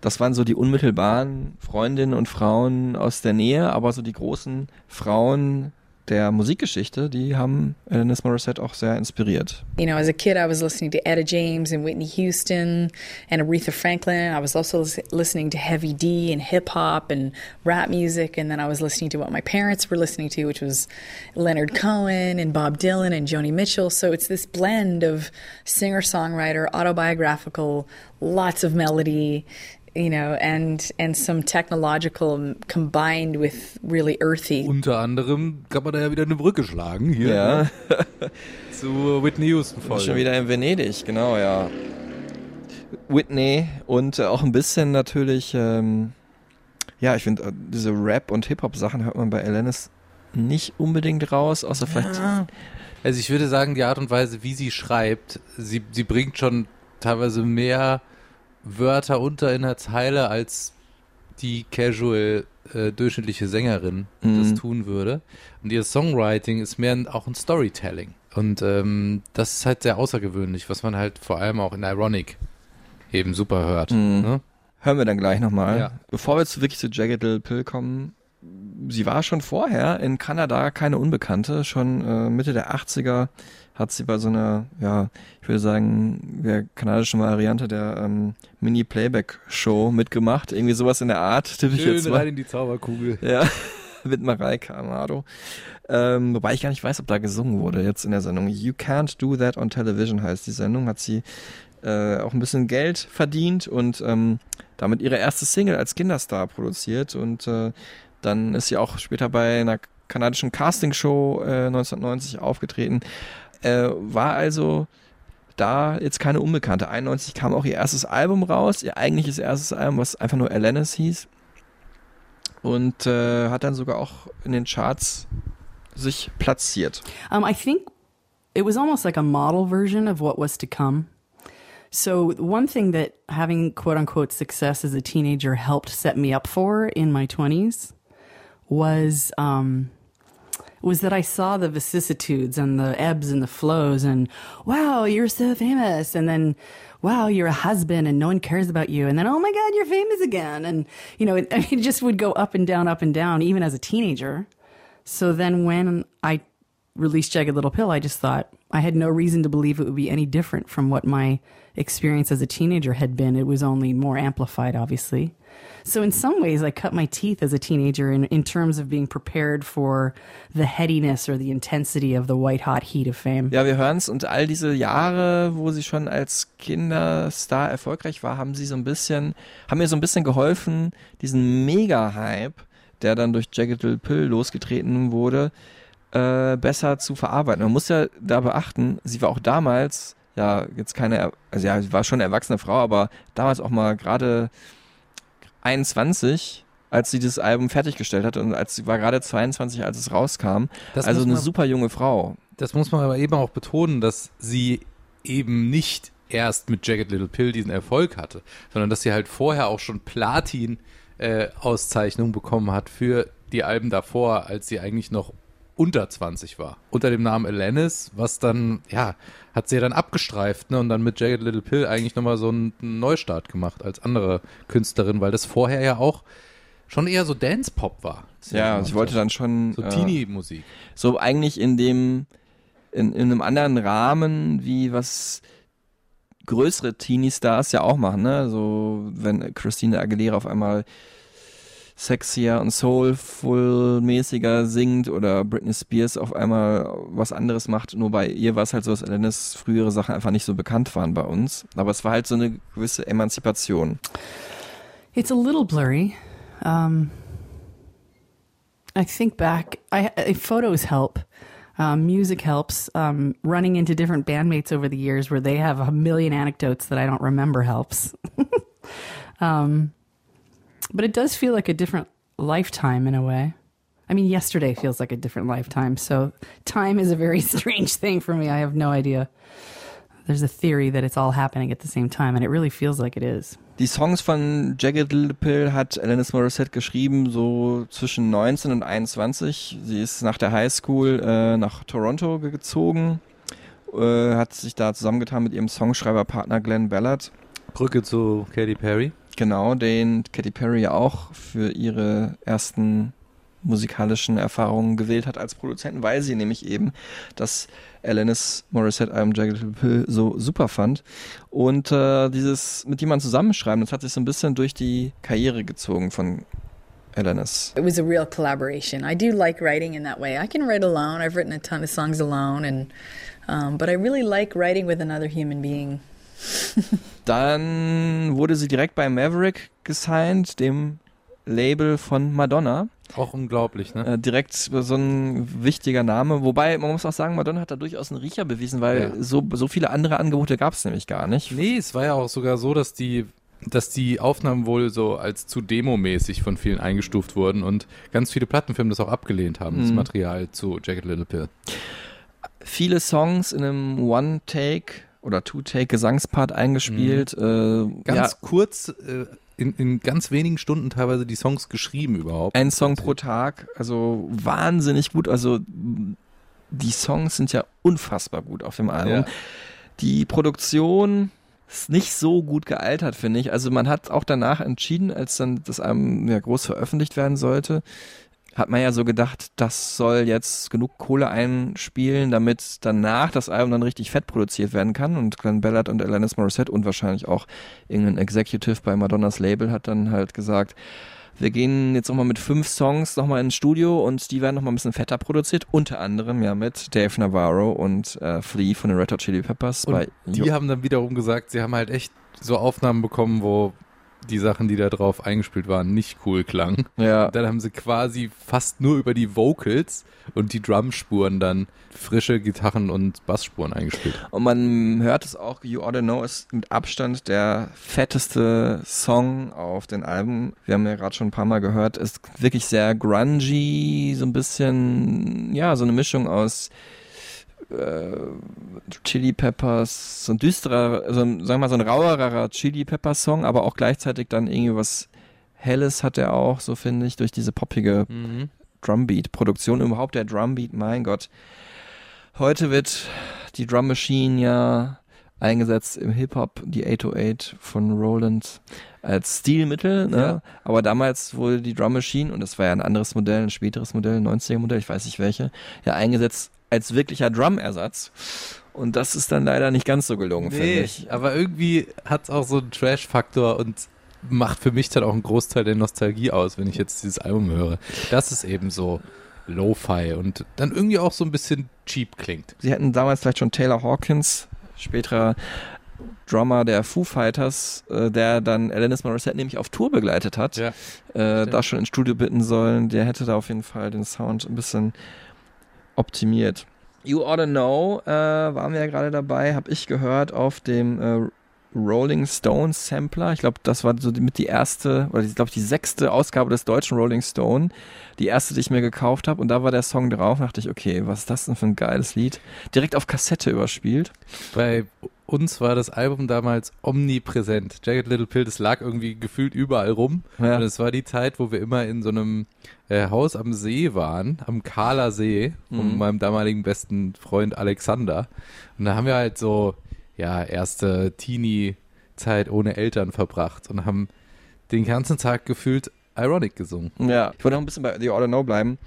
Das waren so die unmittelbaren Freundinnen und Frauen aus der Nähe, aber so die großen Frauen der Musikgeschichte, die haben Alanis Morissette auch sehr inspiriert. You know, as a kid, I was listening to Etta James and Whitney Houston and Aretha Franklin. I was also lis- listening to heavy D and hip hop and rap music. And then I was listening to what my parents were listening to, which was Leonard Cohen and Bob Dylan and Joni Mitchell. So it's this blend of singer songwriter, autobiographical, lots of melody. You know, and and some technological combined with really earthy. Unter anderem kann man da ja wieder eine Brücke schlagen hier Ja. ne? zu Whitney Houston Schon Folge. wieder in Venedig, genau, ja. Whitney und äh, auch ein bisschen natürlich, ähm, ja, ich finde, äh, diese Rap- und Hip-Hop-Sachen hört man bei Alanis nicht unbedingt raus, außer vielleicht. Also ich würde sagen, die Art und Weise, wie sie schreibt, sie, sie bringt schon teilweise mehr Wörter unter in der Zeile, als die casual äh, durchschnittliche Sängerin Mhm. das tun würde. Und ihr Songwriting ist mehr auch ein Storytelling. Und ähm, das ist halt sehr außergewöhnlich, was man halt vor allem auch in Ironic eben super hört. Mhm. Ne? Hören wir dann gleich nochmal. Ja. Bevor wir zu, wirklich zu Jagged Little Pill kommen, sie war schon vorher in Kanada keine Unbekannte. Schon äh, Mitte der 80er hat sie bei so einer, ja, würde sagen, der kanadischen Variante der ähm, Mini-Playback-Show mitgemacht. Irgendwie sowas in der Art, tippe ich jetzt Schön mal. rein in die Zauberkugel. Ja, mit Mareike Amado. Ähm, wobei ich gar nicht weiß, ob da gesungen wurde jetzt in der Sendung. You Can't Do That on Television heißt die Sendung. Hat sie äh, auch ein bisschen Geld verdient und ähm, damit ihre erste Single als Kinderstar produziert. Und äh, dann ist sie auch später bei einer kanadischen Castingshow äh, 1990 aufgetreten. Äh, war also da jetzt keine Unbekannte. 91 kam auch ihr erstes Album raus, ihr eigentliches erstes Album, was einfach nur Alanis hieß. Und äh, hat dann sogar auch in den Charts sich platziert. Um, I think it was almost like a model version of what was to come. So, one thing that having quote unquote success as a teenager helped set me up for in my 20s was um, was that I saw the vicissitudes and the ebbs and the flows and wow, you're so famous and then wow, you're a husband and no one cares about you and then oh my god, you're famous again and you know, it, it just would go up and down, up and down even as a teenager. So then when I released Jagged Little Pill, I just thought I had no reason to believe it would be any different from what my experience as a teenager had been. It was only more amplified, obviously. So in some ways, I cut my teeth as a teenager in, in terms of being prepared for the headiness or the intensity of the white hot heat of fame. Ja, wir hören's und all diese Jahre, wo sie schon als Kinderstar erfolgreich war, haben sie so ein bisschen, haben mir so ein bisschen geholfen, diesen Mega-Hype, der dann durch Jagged Little Pill losgetreten wurde, äh, besser zu verarbeiten. Man muss ja da beachten, sie war auch damals ja jetzt keine, also ja, sie war schon eine erwachsene Frau, aber damals auch mal gerade 21, als sie das Album fertiggestellt hat und als sie war gerade 22, als es rauskam. Das also eine man- super junge Frau. Das muss man aber eben auch betonen, dass sie eben nicht erst mit Jagged Little Pill diesen Erfolg hatte, sondern dass sie halt vorher auch schon Platin-Auszeichnungen bekommen hat für die Alben davor, als sie eigentlich noch unter 20 war. Unter dem Namen Alanis, was dann, ja, hat sie ja dann abgestreift ne, und dann mit Jagged Little Pill eigentlich nochmal so einen Neustart gemacht als andere Künstlerin, weil das vorher ja auch schon eher so Dance-Pop war. Ja, sie wollte dann schon So äh, Teenie-Musik. so eigentlich in dem in, in einem anderen Rahmen, wie was größere Teenie-Stars ja auch machen, ne? So wenn Christina Aguilera auf einmal sexier und soulful-mäßiger singt oder Britney Spears auf einmal was anderes macht. Nur bei ihr war es halt so, dass Alanis frühere Sachen einfach nicht so bekannt waren bei uns. Aber es war halt so eine gewisse Emanzipation. It's a little blurry. Um, I think back. I, I photos help. Um, music helps. Um, running into different bandmates over the years where they have a million anecdotes that I don't remember helps. um, but it does feel like a different lifetime in a way. I mean, yesterday feels like a different lifetime. So time is a very strange thing for me. I have no idea. There's a theory that it's all happening at the same time, and it really feels like it is. Die Songs von Jagged Little Pill hat Alanis Morissette geschrieben, so zwischen 19 und 21. Sie ist nach der Highschool äh, nach Toronto gezogen, äh, hat sich da zusammengetan mit ihrem Songschreiberpartner Glenn Ballard. Brücke zu Katy Perry. Genau, den Katy Perry ja auch für ihre ersten musikalischen Erfahrungen gewählt hat als Produzenten, weil sie nämlich eben das Alanis Morissette Album Jagged Little Pill so super fand. Und äh, dieses mit jemandem zusammenschreiben, das hat sich so ein bisschen durch die Karriere gezogen von Alanis. It was a real collaboration. I do like writing in that way. I can write alone. I've written a ton of songs alone, and um, but I really like writing with another human being. Dann wurde sie direkt bei Maverick gesigned, dem Label von Madonna. Auch unglaublich, ne? Äh, direkt so ein wichtiger Name. Wobei, man muss auch sagen, Madonna hat da durchaus einen Riecher bewiesen, weil Ja. so, so viele andere Angebote gab es nämlich gar nicht. Nee, es war ja auch sogar so, dass die, dass die Aufnahmen wohl so als zu demomäßig von vielen eingestuft wurden und ganz viele Plattenfirmen das auch abgelehnt haben, das Mhm. Material zu Jagged Little Pill. Viele Songs in einem One-Take oder Two-Take Gesangspart eingespielt. Äh, Mhm. Ganz ja, kurz, äh, in, in ganz wenigen Stunden teilweise die Songs geschrieben überhaupt. ein Song pro Tag, also wahnsinnig gut. Also die Songs sind ja unfassbar gut auf dem Album. Ja. Die Produktion ist nicht so gut gealtert, finde ich. Also man hat auch danach entschieden, als dann das Album ja groß veröffentlicht werden sollte, hat man ja so gedacht, das soll jetzt genug Kohle einspielen, damit danach das Album dann richtig fett produziert werden kann. Und Glenn Ballard und Alanis Morissette und wahrscheinlich auch irgendein Executive bei Madonnas Label hat dann halt gesagt, wir gehen jetzt nochmal mit fünf Songs nochmal ins Studio und die werden nochmal ein bisschen fetter produziert. Unter anderem ja mit Dave Navarro und äh, Flea von den Red Hot Chili Peppers. Und bei die haben dann wiederum gesagt, sie haben halt echt so Aufnahmen bekommen, wo die Sachen, die da drauf eingespielt waren, nicht cool klangen. Ja. Und dann haben sie quasi fast nur über die Vocals und die Drumspuren dann frische Gitarren- und Bassspuren eingespielt. Und man hört es auch, You Oughta Know ist mit Abstand der fetteste Song auf den Alben. Wir haben ja gerade schon ein paar Mal gehört, ist wirklich sehr grungy, so ein bisschen, ja, so eine Mischung aus äh, Chili Peppers, so ein düsterer, so ein, sagen wir mal, so ein rauerer Chili Peppers Song, aber auch gleichzeitig dann irgendwie was Helles hat er auch, so finde ich, durch diese poppige Drumbeat-Produktion. Überhaupt der Drumbeat, mein Gott. Heute wird die Drum Machine ja eingesetzt im Hip-Hop, die 808 von Roland als Stilmittel, ne? Ja. aber damals wurde die Drum Machine, und das war ja ein anderes Modell, ein späteres Modell, ein 90er Modell, ich weiß nicht welche, ja eingesetzt als wirklicher Drum-Ersatz. Und das ist dann leider nicht ganz so gelungen, finde Nee, ich. aber irgendwie hat es auch so einen Trash-Faktor und macht für mich dann auch einen Großteil der Nostalgie aus, wenn ich jetzt dieses Album höre. Das ist eben so Lo-Fi und dann irgendwie auch so ein bisschen cheap klingt. Sie hätten damals vielleicht schon Taylor Hawkins, späterer Drummer der Foo Fighters, äh, der dann Alanis Morissette nämlich auf Tour begleitet hat, Ja, äh, da schon ins Studio bitten sollen. Der hätte da auf jeden Fall den Sound ein bisschen optimiert. You Oughta Know äh, waren wir ja gerade dabei, habe ich gehört auf dem äh, Rolling Stone Sampler. Ich glaube, das war so mit die erste, oder ich glaube die sechste Ausgabe des deutschen Rolling Stone. Die erste, die ich mir gekauft habe. Und da war der Song drauf. Da dachte ich, okay, was ist das denn für ein geiles Lied? Direkt auf Kassette überspielt. Bei uns war das Album damals omnipräsent. Jagged Little Pill, das lag irgendwie gefühlt überall rum. Ja. Und es war die Zeit, wo wir immer in so einem äh, Haus am See waren, am Kahler See, von Mhm. meinem damaligen besten Freund Alexander. Und da haben wir halt so, ja, erste Teenie-Zeit ohne Eltern verbracht und haben den ganzen Tag gefühlt Ironic gesungen. Ja, ich wollte noch ein bisschen bei The Oughta Know bleiben.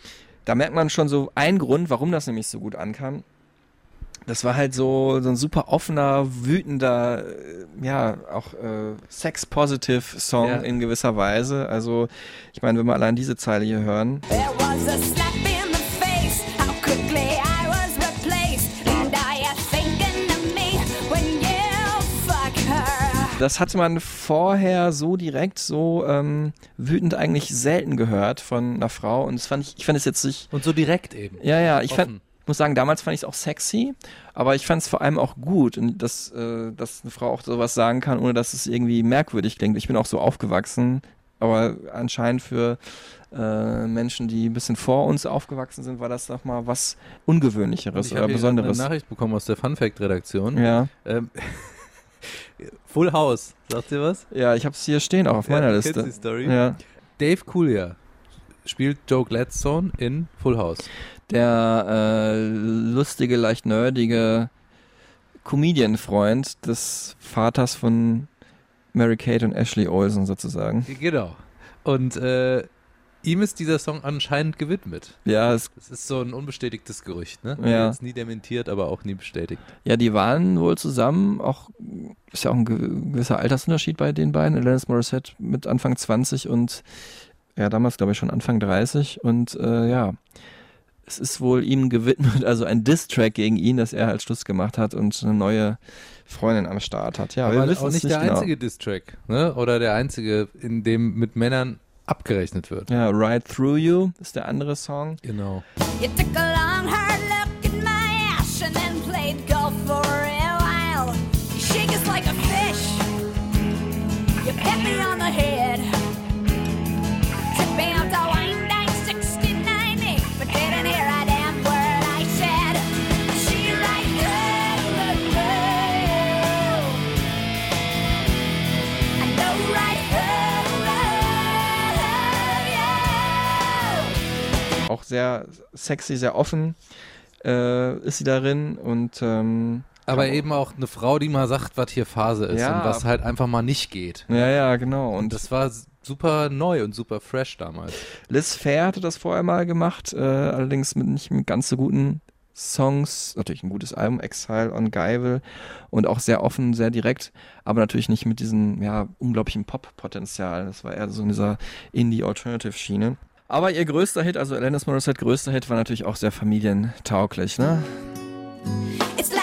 Da merkt man schon so einen Grund, warum das nämlich so gut ankam. Das war halt so, so ein super offener, wütender, äh, ja, auch äh, sex-positive-Song Ja. in gewisser Weise. Also, ich meine, wenn wir allein diese Zeile hier hören. There was a slap in the face. How quickly I was replaced. And are you thinking of me when you fuck her? Das hatte man vorher so direkt, so ähm, wütend eigentlich selten gehört von einer Frau. Und das fand ich, ich fand es jetzt nicht, Und so direkt eben. Ja, ja, ich Offen. fand, muss sagen, damals fand ich es auch sexy, aber ich fand es vor allem auch gut, dass, äh, dass eine Frau auch sowas sagen kann, ohne dass es irgendwie merkwürdig klingt. Ich bin auch so aufgewachsen, aber anscheinend für äh, Menschen, die ein bisschen vor uns aufgewachsen sind, war das doch mal was Ungewöhnlicheres Ich oder habe hier Besonderes. eine Nachricht bekommen aus der Fun Fact Redaktion. Ja, Ähm, Full House, sagt ihr was? ja, ich habe es hier stehen, auch auf meiner Ja, Liste. die Story? Ja. Dave Coulier spielt Joe Gladstone in Full House. Der äh, lustige, leicht nerdige Comedian-Freund des Vaters von Mary Kate und Ashley Olsen sozusagen. Genau. Und äh, ihm ist dieser Song anscheinend gewidmet. Ja, es, Das ist so ein unbestätigtes Gerücht, ne? Ja. Jetzt nie dementiert, aber auch nie bestätigt. ja, die waren wohl zusammen, auch ist ja auch ein ge- gewisser Altersunterschied bei den beiden. Alanis Morissette mit Anfang 20 und ja, damals glaube ich schon Anfang 30 und äh, ja, es ist wohl ihm gewidmet, also ein Diss-Track gegen ihn, dass er halt Schluss gemacht hat und eine neue Freundin am Start hat. Ja, wir aber wissen auch es nicht der genau. einzige Diss-Track, ne? Oder der einzige, in dem mit Männern abgerechnet wird. Ja, Ride Through You ist der andere Song. Genau. You took a long hard look at my ass and then played golf for a while. You shake us like a fish. You pat me on the head. Auch sehr sexy, sehr offen äh, ist sie darin und ähm, Aber eben auch eine Frau, die mal sagt, was hier Phase ist Ja. und was halt einfach mal nicht geht. Ja, ja, genau. Und Und das war super neu und super fresh damals. Liz Fair hatte das vorher mal gemacht, äh, allerdings mit nicht mit ganz so guten Songs. Natürlich ein gutes Album, Exile on Guyville und auch sehr offen, sehr direkt, aber natürlich nicht mit diesem ja, unglaublichen Pop-Potenzial. Das war eher so in dieser Indie-Alternative-Schiene. Aber ihr größter Hit, also Alanis Morissette größter Hit, war natürlich auch sehr familientauglich, ne? It's like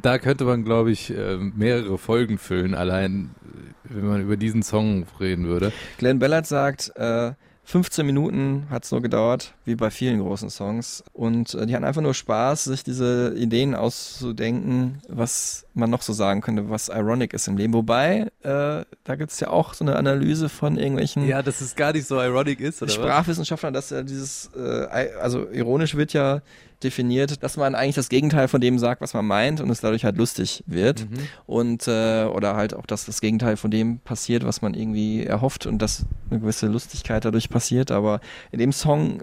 Und da könnte man, glaube ich, äh, mehrere Folgen füllen, allein äh, wenn man über diesen Song reden würde. Glenn Ballard sagt, äh, 15 Minuten hat es nur gedauert, wie bei vielen großen Songs. Und äh, die hatten einfach nur Spaß, sich diese Ideen auszudenken, was man noch so sagen könnte, was ironic ist im Leben. Wobei, äh, da gibt es ja auch so eine Analyse von irgendwelchen Ja, dass es gar nicht so ironic ist, oder was? Sprachwissenschaftlern, dass ja dieses, äh, also ironisch wird ja definiert, dass man eigentlich das Gegenteil von dem sagt, was man meint und es dadurch halt lustig wird. Mhm. Und äh, oder halt auch, dass das Gegenteil von dem passiert, was man irgendwie erhofft und dass eine gewisse Lustigkeit dadurch passiert. Aber in dem Song,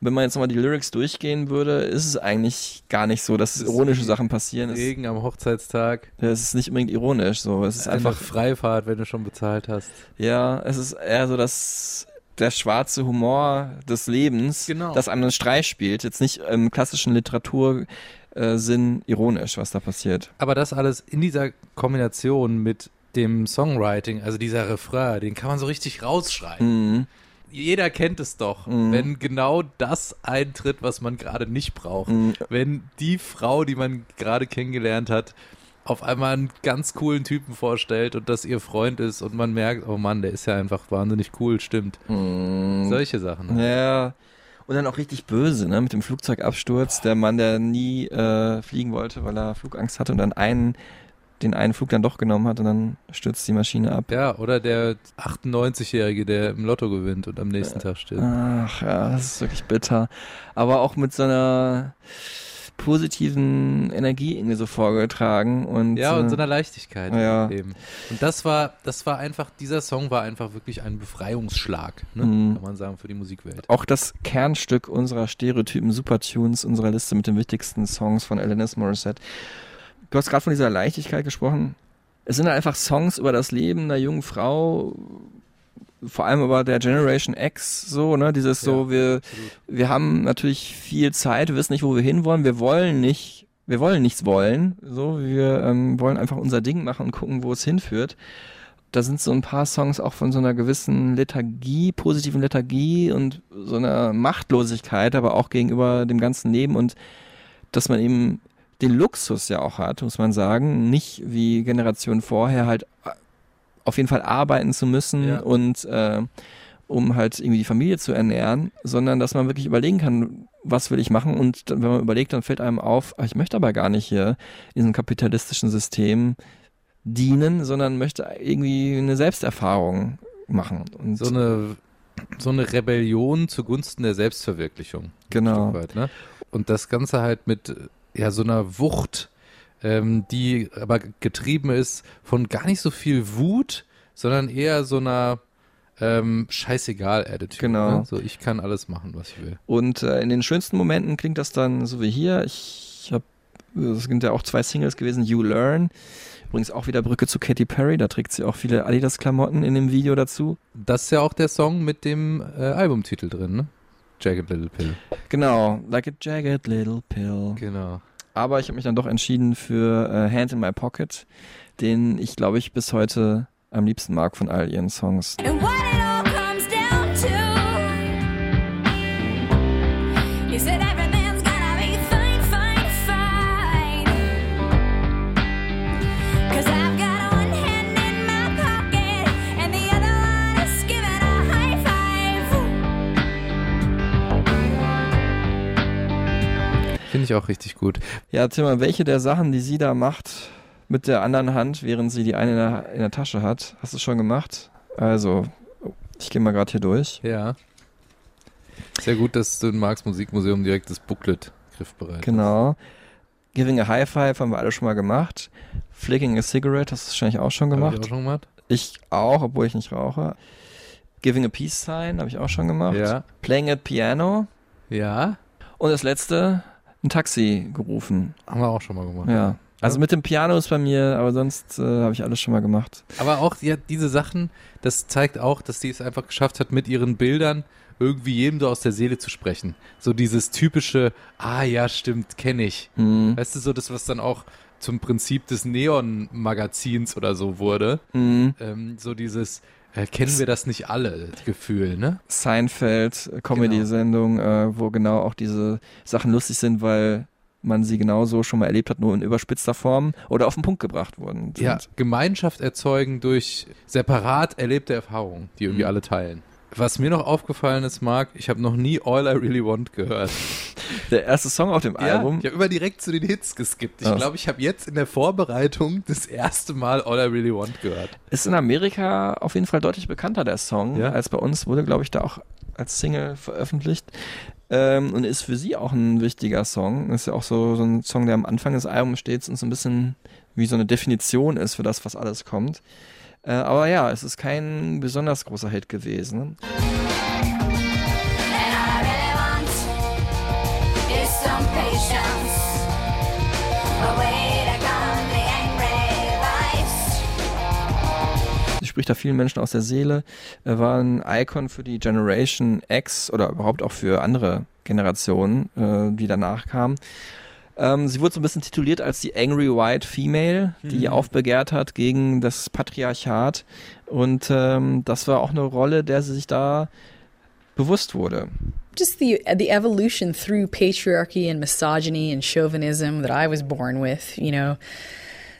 wenn man jetzt nochmal die Lyrics durchgehen würde, ist es eigentlich gar nicht so, dass ironische Sachen passieren. Es, Regen am Hochzeitstag. es ist nicht unbedingt ironisch. So, es ist Einfach einfach Freifahrt, wenn du schon bezahlt hast. ja, es ist eher so, dass der schwarze Humor des Lebens, Genau. das einen Streich spielt, jetzt nicht im klassischen Literatursinn ironisch, was da passiert. Aber das alles in dieser Kombination mit dem Songwriting, also dieser Refrain, den kann man so richtig rausschreien. Mhm. Jeder kennt es doch, Mhm. wenn genau das eintritt, was man gerade nicht braucht. Mhm. Wenn die Frau, die man gerade kennengelernt hat, auf einmal einen ganz coolen Typen vorstellt und das ihr Freund ist und man merkt, oh Mann, der ist ja einfach wahnsinnig cool, stimmt. Mhm. Solche Sachen. ne? Ja. Und dann auch richtig böse, ne? Mit dem Flugzeugabsturz. Der Mann, der nie äh, fliegen wollte, weil er Flugangst hatte und dann einen, den einen Flug dann doch genommen hat und dann stürzt die Maschine ab. Ja, oder der 98-Jährige, der im Lotto gewinnt und am nächsten Tag stirbt. Ach ja, das ist wirklich bitter. Aber auch mit so einer positiven Energie irgendwie so vorgetragen und Ja, und äh, so einer Leichtigkeit ja. im Leben. Und das war, das war einfach, dieser Song war einfach wirklich ein Befreiungsschlag, ne? Mhm. kann man sagen, für die Musikwelt. auch das Kernstück unserer Stereotypen Supertunes, unserer Liste mit den wichtigsten Songs von Alanis Morissette. Du hast gerade von dieser Leichtigkeit gesprochen. Es sind halt einfach Songs über das Leben einer jungen Frau, vor allem über der Generation X, so, ne, dieses so, Ja, wir, absolut. wir haben natürlich viel Zeit, wir wissen nicht, wo wir hinwollen, wir wollen nicht, wir wollen nichts wollen, so, wir ähm, wollen einfach unser Ding machen und gucken, wo es hinführt. Da sind so ein paar Songs auch von so einer gewissen Lethargie, positiven Lethargie und so einer Machtlosigkeit, aber auch gegenüber dem ganzen Leben und dass man eben den Luxus ja auch hat, muss man sagen, nicht wie Generationen vorher halt auf jeden Fall arbeiten zu müssen Ja. und äh, um halt irgendwie die Familie zu ernähren, sondern dass man wirklich überlegen kann, was will ich machen und wenn man überlegt, dann fällt einem auf, ah, ich möchte aber gar nicht hier in diesem kapitalistischen System dienen, sondern möchte irgendwie eine Selbsterfahrung machen. Und So eine, so eine Rebellion zugunsten der Selbstverwirklichung. Genau. Weit, ne? Und das Ganze halt mit ja, so einer Wucht, ähm, die aber getrieben ist von gar nicht so viel Wut, sondern eher so einer ähm, Scheißegal-Attitude. Genau. Ne? So, ich kann alles machen, was ich will. Und äh, in den schönsten Momenten klingt das dann so wie hier. Ich habe, es sind ja auch zwei Singles gewesen, You Learn. Übrigens auch wieder Brücke zu Katy Perry, da trägt sie auch viele Adidas-Klamotten in dem Video dazu. Das ist ja auch der Song mit dem äh, Albumtitel drin, ne? Jagged Little Pill. Genau, Like a Jagged Little Pill. Genau. Aber ich habe mich dann doch entschieden für äh, Hand in My Pocket, den ich, glaube ich, bis heute am liebsten mag von all ihren Songs. Ich auch richtig gut. Ja, Timmer, welche der Sachen, die sie da macht mit der anderen Hand, während sie die eine in der, in der Tasche hat, hast du schon gemacht? Also, ich gehe mal gerade hier durch. Ja. Sehr gut, dass du im Marx Musikmuseum direkt das Booklet griffbereit hast. Genau. Giving a High Five haben wir alle schon mal gemacht. Flicking a Cigarette, hast du wahrscheinlich auch schon Hab gemacht. ich auch schon gemacht? Ich auch, obwohl ich nicht rauche. Giving a Peace Sign habe ich auch schon gemacht. Ja. Playing a Piano. Ja, Und das letzte, ein Taxi gerufen. haben wir auch schon mal gemacht. Ja. Also mit dem Piano ist bei mir, aber sonst äh, habe ich alles schon mal gemacht. Aber auch ja, diese Sachen, das zeigt auch, dass sie es einfach geschafft hat, mit ihren Bildern irgendwie jedem so aus der Seele zu sprechen. So dieses typische, ah ja, stimmt, kenne ich. Mhm. Weißt du, so das, was dann auch zum Prinzip des Neon-Magazins oder so wurde. Mhm. Ähm, so dieses, äh, kennen wir das nicht alle, Gefühl, ne? Seinfeld, äh, Comedy-Sendung, äh, wo genau auch diese Sachen lustig sind, weil man sie genauso schon mal erlebt hat, nur in überspitzter Form oder auf den Punkt gebracht worden sind. Ja, Gemeinschaft erzeugen durch separat erlebte Erfahrungen, die irgendwie Mhm. alle teilen. Was mir noch aufgefallen ist, Marc, ich habe noch nie All I Really Want gehört. Der erste Song auf dem Ja, Album, ich habe immer direkt zu den Hits geskippt. Ich glaube, ich habe jetzt in der Vorbereitung das erste Mal All I Really Want gehört. ist in Amerika auf jeden Fall deutlich bekannter, der Song, Ja. als bei uns. Wurde, glaube ich, da auch als Single veröffentlicht. Ähm, und ist für sie auch ein wichtiger Song. Ist ja auch so, so ein Song, der am Anfang des Albums steht und so ein bisschen wie so eine Definition ist für das, was alles kommt. Äh, aber ja, es ist kein besonders großer Hit gewesen. Spricht da vielen Menschen aus der Seele, äh, war ein Icon für die Generation X oder überhaupt auch für andere Generationen, äh, die danach kamen. Ähm, sie wurde so ein bisschen tituliert als die Angry White Female, die aufbegehrt hat gegen das Patriarchat. Und ähm, das war auch eine Rolle, der sie sich da bewusst wurde. just the the evolution through patriarchy and misogyny and chauvinism that I was born with, you know,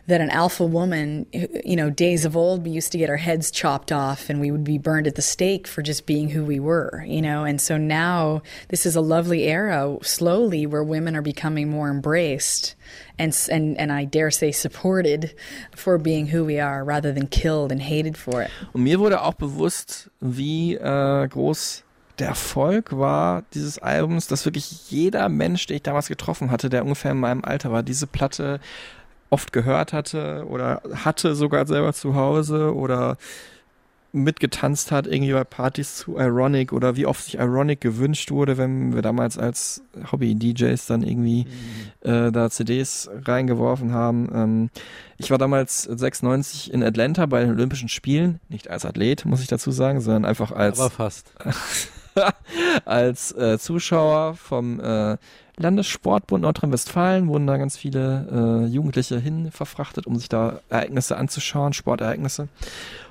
that an alpha woman, you know, days of old we used to get our heads chopped off and we would be burned at the stake for just being who we were, you know, and so now this is a lovely era slowly where women are becoming more embraced and and and I dare say supported for being who we are rather than killed and hated for it. Und mir wurde auch bewusst, wie äh, groß der Erfolg war dieses Albums, dass wirklich jeder Mensch, den ich damals getroffen hatte, der ungefähr in meinem Alter war, diese Platte oft gehört hatte oder hatte sogar selber zu Hause oder mitgetanzt hat, irgendwie bei Partys zu Ironic oder wie oft sich Ironic gewünscht wurde, wenn wir damals als Hobby-DJs dann irgendwie äh, da CDs reingeworfen haben. Ähm, ich war damals 96 in Atlanta bei den Olympischen Spielen, nicht als Athlet, muss ich dazu sagen, sondern einfach als Aber fast. als äh, Zuschauer vom äh, Landessportbund Nordrhein-Westfalen wurden da ganz viele äh, Jugendliche hin verfrachtet, um sich da Ereignisse anzuschauen, Sportereignisse.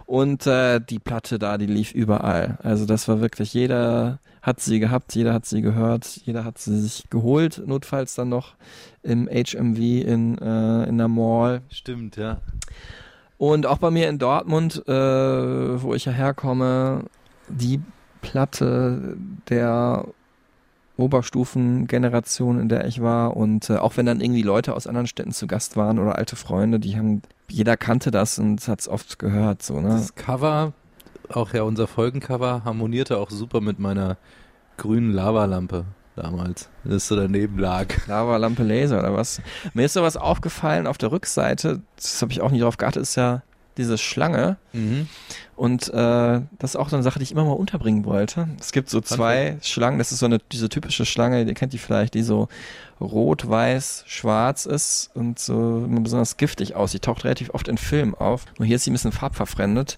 Und äh, die Platte da, die lief überall. Also das war wirklich, jeder hat sie gehabt, jeder hat sie gehört, jeder hat sie sich geholt, notfalls dann noch im HMV in, äh, in der Mall. Stimmt, ja. Und auch bei mir in Dortmund, äh, wo ich ja herkomme, die Platte der Oberstufengeneration, in der ich war. Und äh, auch wenn dann irgendwie Leute aus anderen Städten zu Gast waren oder alte Freunde, die haben, jeder kannte das und hat es oft gehört. So, ne? Das Cover, auch ja unser Folgencover, harmonierte auch super mit meiner grünen Lavalampe damals, das so daneben lag. Lavalampe Laser oder was. Mir ist sowas aufgefallen auf der Rückseite, das habe ich auch nicht drauf geachtet, ist ja diese Schlange. Mhm. Und äh, das ist auch so eine Sache, die ich immer mal unterbringen wollte. Es gibt so zwei Schlangen, das ist so eine diese typische Schlange, ihr kennt die vielleicht, die so rot, weiß, schwarz ist und so besonders giftig aussieht. Die taucht relativ oft in Filmen auf. Und hier ist sie ein bisschen farbverfremdet.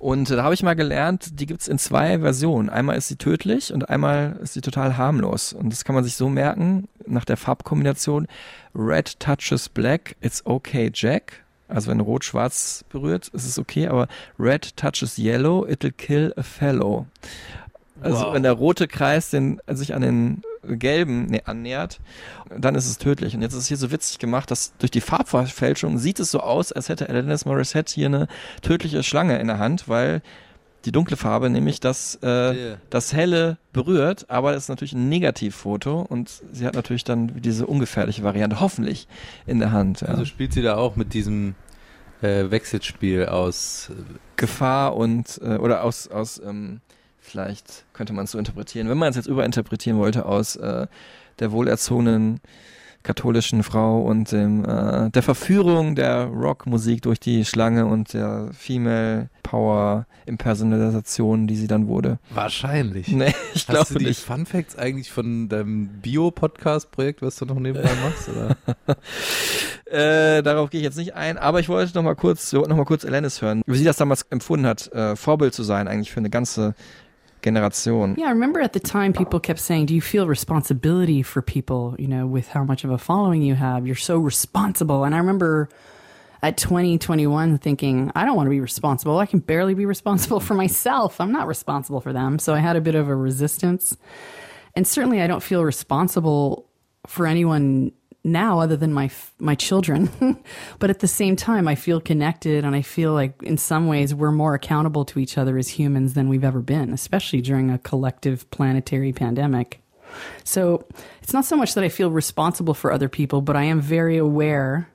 Und äh, da habe ich mal gelernt, die gibt's in zwei Versionen. Einmal ist sie tödlich und einmal ist sie total harmlos. Und das kann man sich so merken, nach der Farbkombination. Red touches black, it's okay Jack. Also wenn Rot-Schwarz berührt, ist es okay, aber Red touches yellow, it'll kill a fellow. Also Wow. wenn der rote Kreis den, sich an den gelben nee, annähert, dann ist es tödlich. Und jetzt ist es hier so witzig gemacht, dass durch die Farbverfälschung sieht es so aus, als hätte Alanis Morissette hier eine tödliche Schlange in der Hand, weil die dunkle Farbe nämlich das, äh, das helle berührt, aber das ist natürlich ein Negativfoto und sie hat natürlich dann diese ungefährliche Variante hoffentlich in der Hand. Ja. Also spielt sie da auch mit diesem äh, Wechselspiel aus. äh, Gefahr und äh, oder aus aus ähm, vielleicht könnte man es so interpretieren, wenn man es jetzt überinterpretieren wollte aus äh, der wohlerzogenen katholischen Frau und dem, äh, der Verführung der Rockmusik durch die Schlange und der Female Power Impersonalisation, die sie dann wurde. Wahrscheinlich. Nee, ich Hast du die nicht. Fun Facts eigentlich von deinem Bio-Podcast-Projekt, was du noch nebenbei machst? Oder? Äh, darauf gehe ich jetzt nicht ein, aber ich wollte noch mal kurz, noch mal kurz Alanis hören, wie sie das damals empfunden hat, äh, Vorbild zu sein eigentlich für eine ganze Generation. Yeah, I remember at the time people kept saying, Do you feel responsibility for people, you know, with how much of a following you have? You're so responsible. And I remember at 20, 21 thinking, I don't want to be responsible. I can barely be responsible for myself. I'm not responsible for them. So I had a bit of a resistance. And certainly I don't feel responsible for anyone now other than my my children. But at the same time i feel connected and i feel like in some ways we're more accountable to each other as humans than we've ever been especially during a collective planetary pandemic. So it's not so much that i feel responsible for other people but i am very aware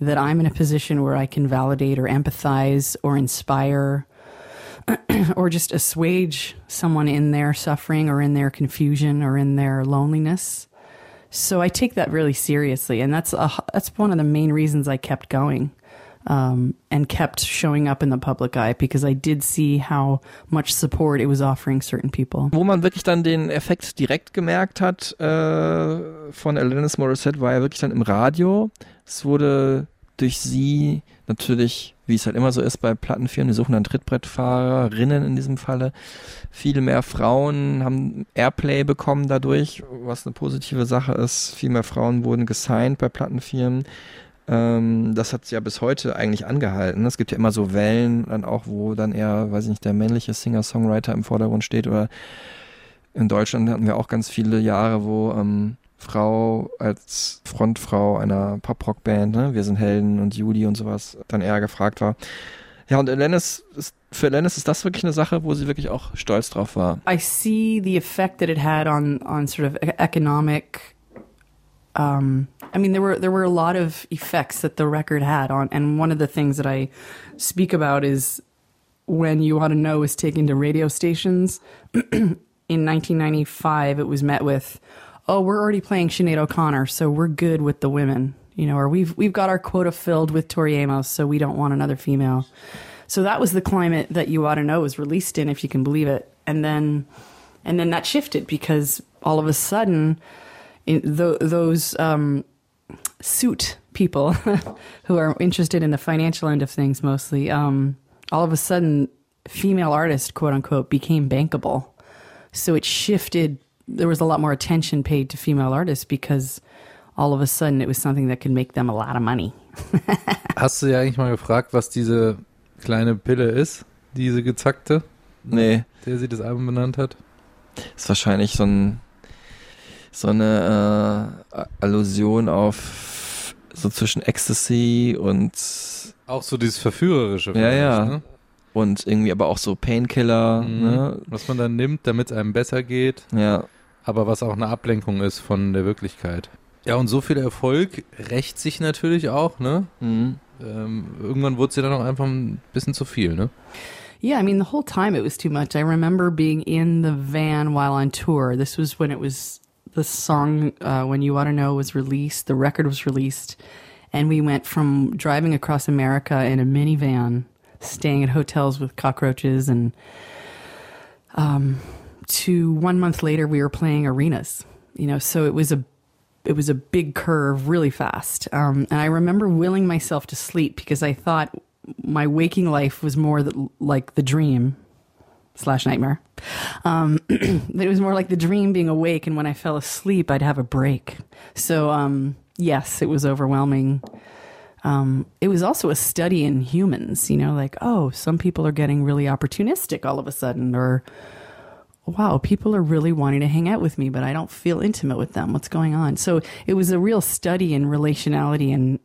that i'm in a position where i can validate or empathize or inspire or just assuage someone in their suffering or in their confusion or in their loneliness so I take that really seriously, and that's a, that's one of the main reasons I kept going um, and kept showing up in the public eye because I did see how much support it was offering certain people. Wo man wirklich dann den Effekt direkt gemerkt hat äh, von Alanis Morissette, war ja wirklich dann im Radio. Es wurde durch sie natürlich, wie es halt immer so ist bei Plattenfirmen, die suchen dann Trittbrettfahrerinnen in diesem Falle. Viel mehr Frauen haben Airplay bekommen dadurch, was eine positive Sache ist. Viel mehr Frauen wurden gesigned bei Plattenfirmen. Ähm, das hat ja bis heute eigentlich angehalten. Es gibt ja immer so Wellen, dann auch, wo dann eher, weiß ich nicht, der männliche Singer-Songwriter im Vordergrund steht. Oder in Deutschland hatten wir auch ganz viele Jahre, wo ähm, Frau als Frontfrau einer Pop-Rock-Band, ne? Wir sind Helden und Judy und sowas, dann eher gefragt war. Ja, und Alanis ist, für Alanis ist das wirklich eine Sache, wo sie wirklich auch stolz drauf war. I see the effect that it had on on sort of e- economic. Um, I mean, there were there were a lot of effects that the record had on, and one of the things that I speak about is when you ought to know was taken to radio stations in 1995. It was met with, "Oh, we're already playing Sinead O'Connor, so we're good with the women." You know, or we've we've got our quota filled with Tori Amos, so we don't want another female. So that was the climate that you ought to know was released in, if you can believe it. And then, and then that shifted because all of a sudden, in th- those um, suit people who are interested in the financial end of things mostly, um, all of a sudden, female artists, quote unquote, became bankable. So it shifted. There was a lot more attention paid to female artists because all of a sudden it was something that could make them a lot of money. Hast du ja eigentlich mal gefragt, was diese kleine Pille ist, diese gezackte, Nee, der sie das Album benannt hat? ist wahrscheinlich so ein so eine äh, Allusion auf so zwischen Ecstasy und Auch so dieses Verführerische. Ja, ja. Ne? und irgendwie aber auch so Painkiller, Mhm. ne? Was man dann nimmt, damit es einem besser geht, Ja. Aber was auch eine Ablenkung ist von der Wirklichkeit. Ja, und so viel Erfolg rächt sich natürlich auch, ne? Mhm. Ähm, irgendwann wurde es ja dann auch einfach ein bisschen zu viel, ne? Yeah, I mean, the whole time it was too much. I remember being in the van while on tour. This was when it was the song uh, "When You Ought to Know" was released. The record was released, and we went from driving across America in a minivan, staying at hotels with cockroaches, and um, to one month later we were playing arenas. You know, so it was a it was a big curve really fast. Um, and I remember willing myself to sleep because I thought my waking life was more the, like the dream slash nightmare. Um, it was more like the dream being awake, and when I fell asleep, I'd have a break. So, um, yes, it was overwhelming. Um, it was also a study in humans, you know, like, oh, some people are getting really opportunistic all of a sudden, or wow, people are really wanting to hang out with me, but I don't feel intimate with them. What's going on? So it was a real study in relationality and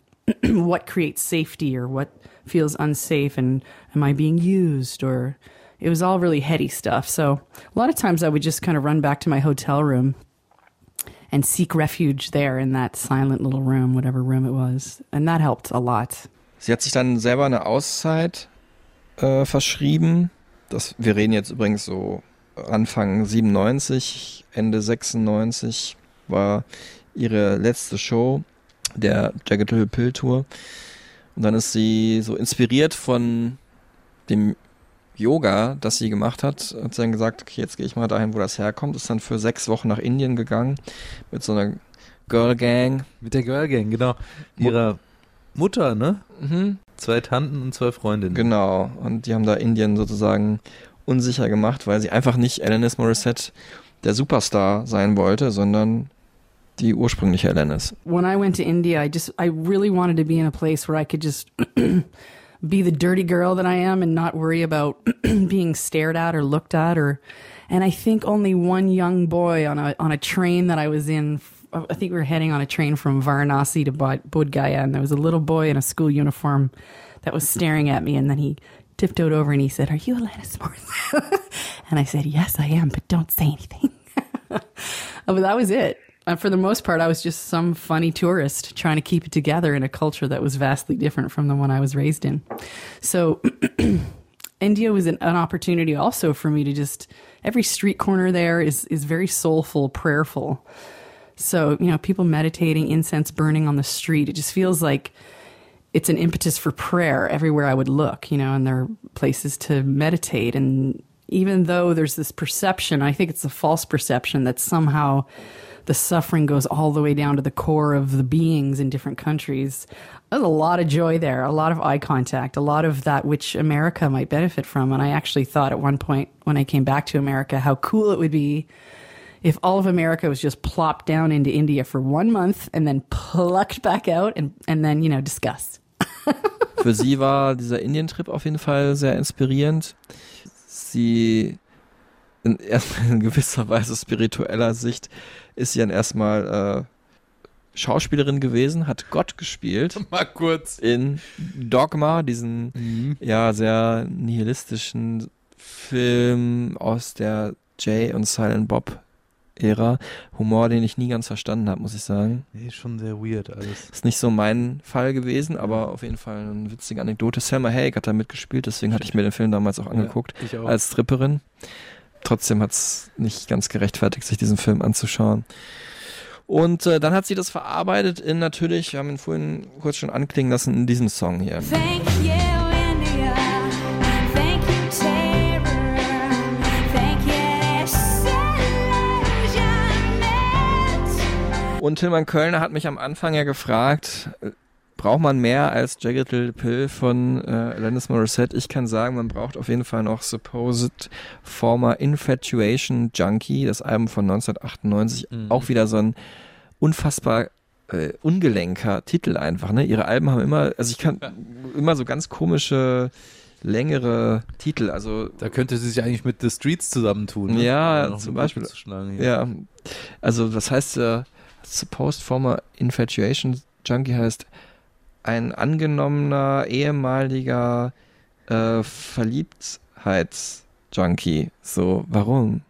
what creates safety or what feels unsafe and am I being used or it was all really heady stuff. So a lot of times I would just kind of run back to my hotel room and seek refuge there in that silent little room, whatever room it was. And that helped a lot. Sie hat sich dann selber eine Auszeit äh, verschrieben. Das, wir reden jetzt übrigens so Anfang 97, Ende 96 war ihre letzte Show der Jagged Little Pill Tour. Und dann ist sie so inspiriert von dem Yoga, das sie gemacht hat, hat sie dann gesagt, okay, jetzt gehe ich mal dahin, wo das herkommt. Ist dann für sechs Wochen nach Indien gegangen mit so einer Girl Gang. Mit der Girl Gang, genau. Ihrer Mutter, ne? Mhm. Zwei Tanten und zwei Freundinnen. Genau. Und die haben da Indien sozusagen unsicher gemacht, weil sie einfach nicht Alanis Morissette der Superstar sein wollte, sondern die ursprüngliche Alanis. when I went to India, I just I really wanted to be in a place where I could just be the dirty girl that I am and not worry about being stared at or looked at or and I think only one young boy on a on a train that I was in I think we were heading on a train from Varanasi to Bod- Bodh Gaya and there was a little boy in a school uniform that was staring at me and then he tiptoed over and he said, "Are you Alanis Morissette?" and I said, "Yes, I am, but don't say anything." But that was it. Uh, for the most part, I was just some funny tourist trying to keep it together in a culture that was vastly different from the one I was raised in. So, India was an, an opportunity also for me to just every street corner there is is very soulful, prayerful. So you know, people meditating, incense burning on the street. It just feels like it's an impetus for prayer everywhere I would look, you know, and there are places to meditate. And even though there's this perception, I think it's a false perception that somehow the suffering goes all the way down to the core of the beings in different countries. There's a lot of joy there, a lot of eye contact, a lot of that which America might benefit from. And I actually thought at one point when I came back to America how cool it would be if all of America was just plopped down into India for one month and then plucked back out and, and then, you know, discussed. Für sie war dieser Indien-Trip auf jeden Fall sehr inspirierend. Sie in, erstmal in gewisser Weise spiritueller Sicht ist sie dann erstmal äh, Schauspielerin gewesen, hat Gott gespielt. Mal kurz. In Dogma, diesen ja sehr nihilistischen Film aus der Jay und Silent Bob Ära. Humor, den ich nie ganz verstanden habe, muss ich sagen. Nee, schon sehr weird alles. Ist nicht so mein Fall gewesen, aber auf jeden Fall eine witzige Anekdote. Selma Hayek hat da mitgespielt, deswegen hatte ich mir den Film damals auch angeguckt ich auch. als Stripperin. Trotzdem hat es nicht ganz gerechtfertigt, sich diesen Film anzuschauen. Und äh, dann hat sie das verarbeitet in natürlich, wir haben ihn vorhin kurz schon anklingen lassen, in diesem Song hier. Thank you, Und Tilman Kölner hat mich am Anfang ja gefragt, äh, braucht man mehr als Jagged Little Pill von äh, Alanis Morissette? Ich kann sagen, man braucht auf jeden Fall noch Supposed Former Infatuation Junkie, das Album von 1998. Auch wieder so ein unfassbar äh, ungelenker Titel einfach. Ne? Ihre Alben haben immer, also ich kann immer so ganz komische längere Titel, also Da könnte sie sich eigentlich mit The Streets zusammentun. Ne? Ja, Um zum Beispiel. Hier. Ja, also was heißt äh, Supposed Former Infatuation Junkie heißt ein angenommener ehemaliger äh, Verliebtheitsjunkie. So, warum?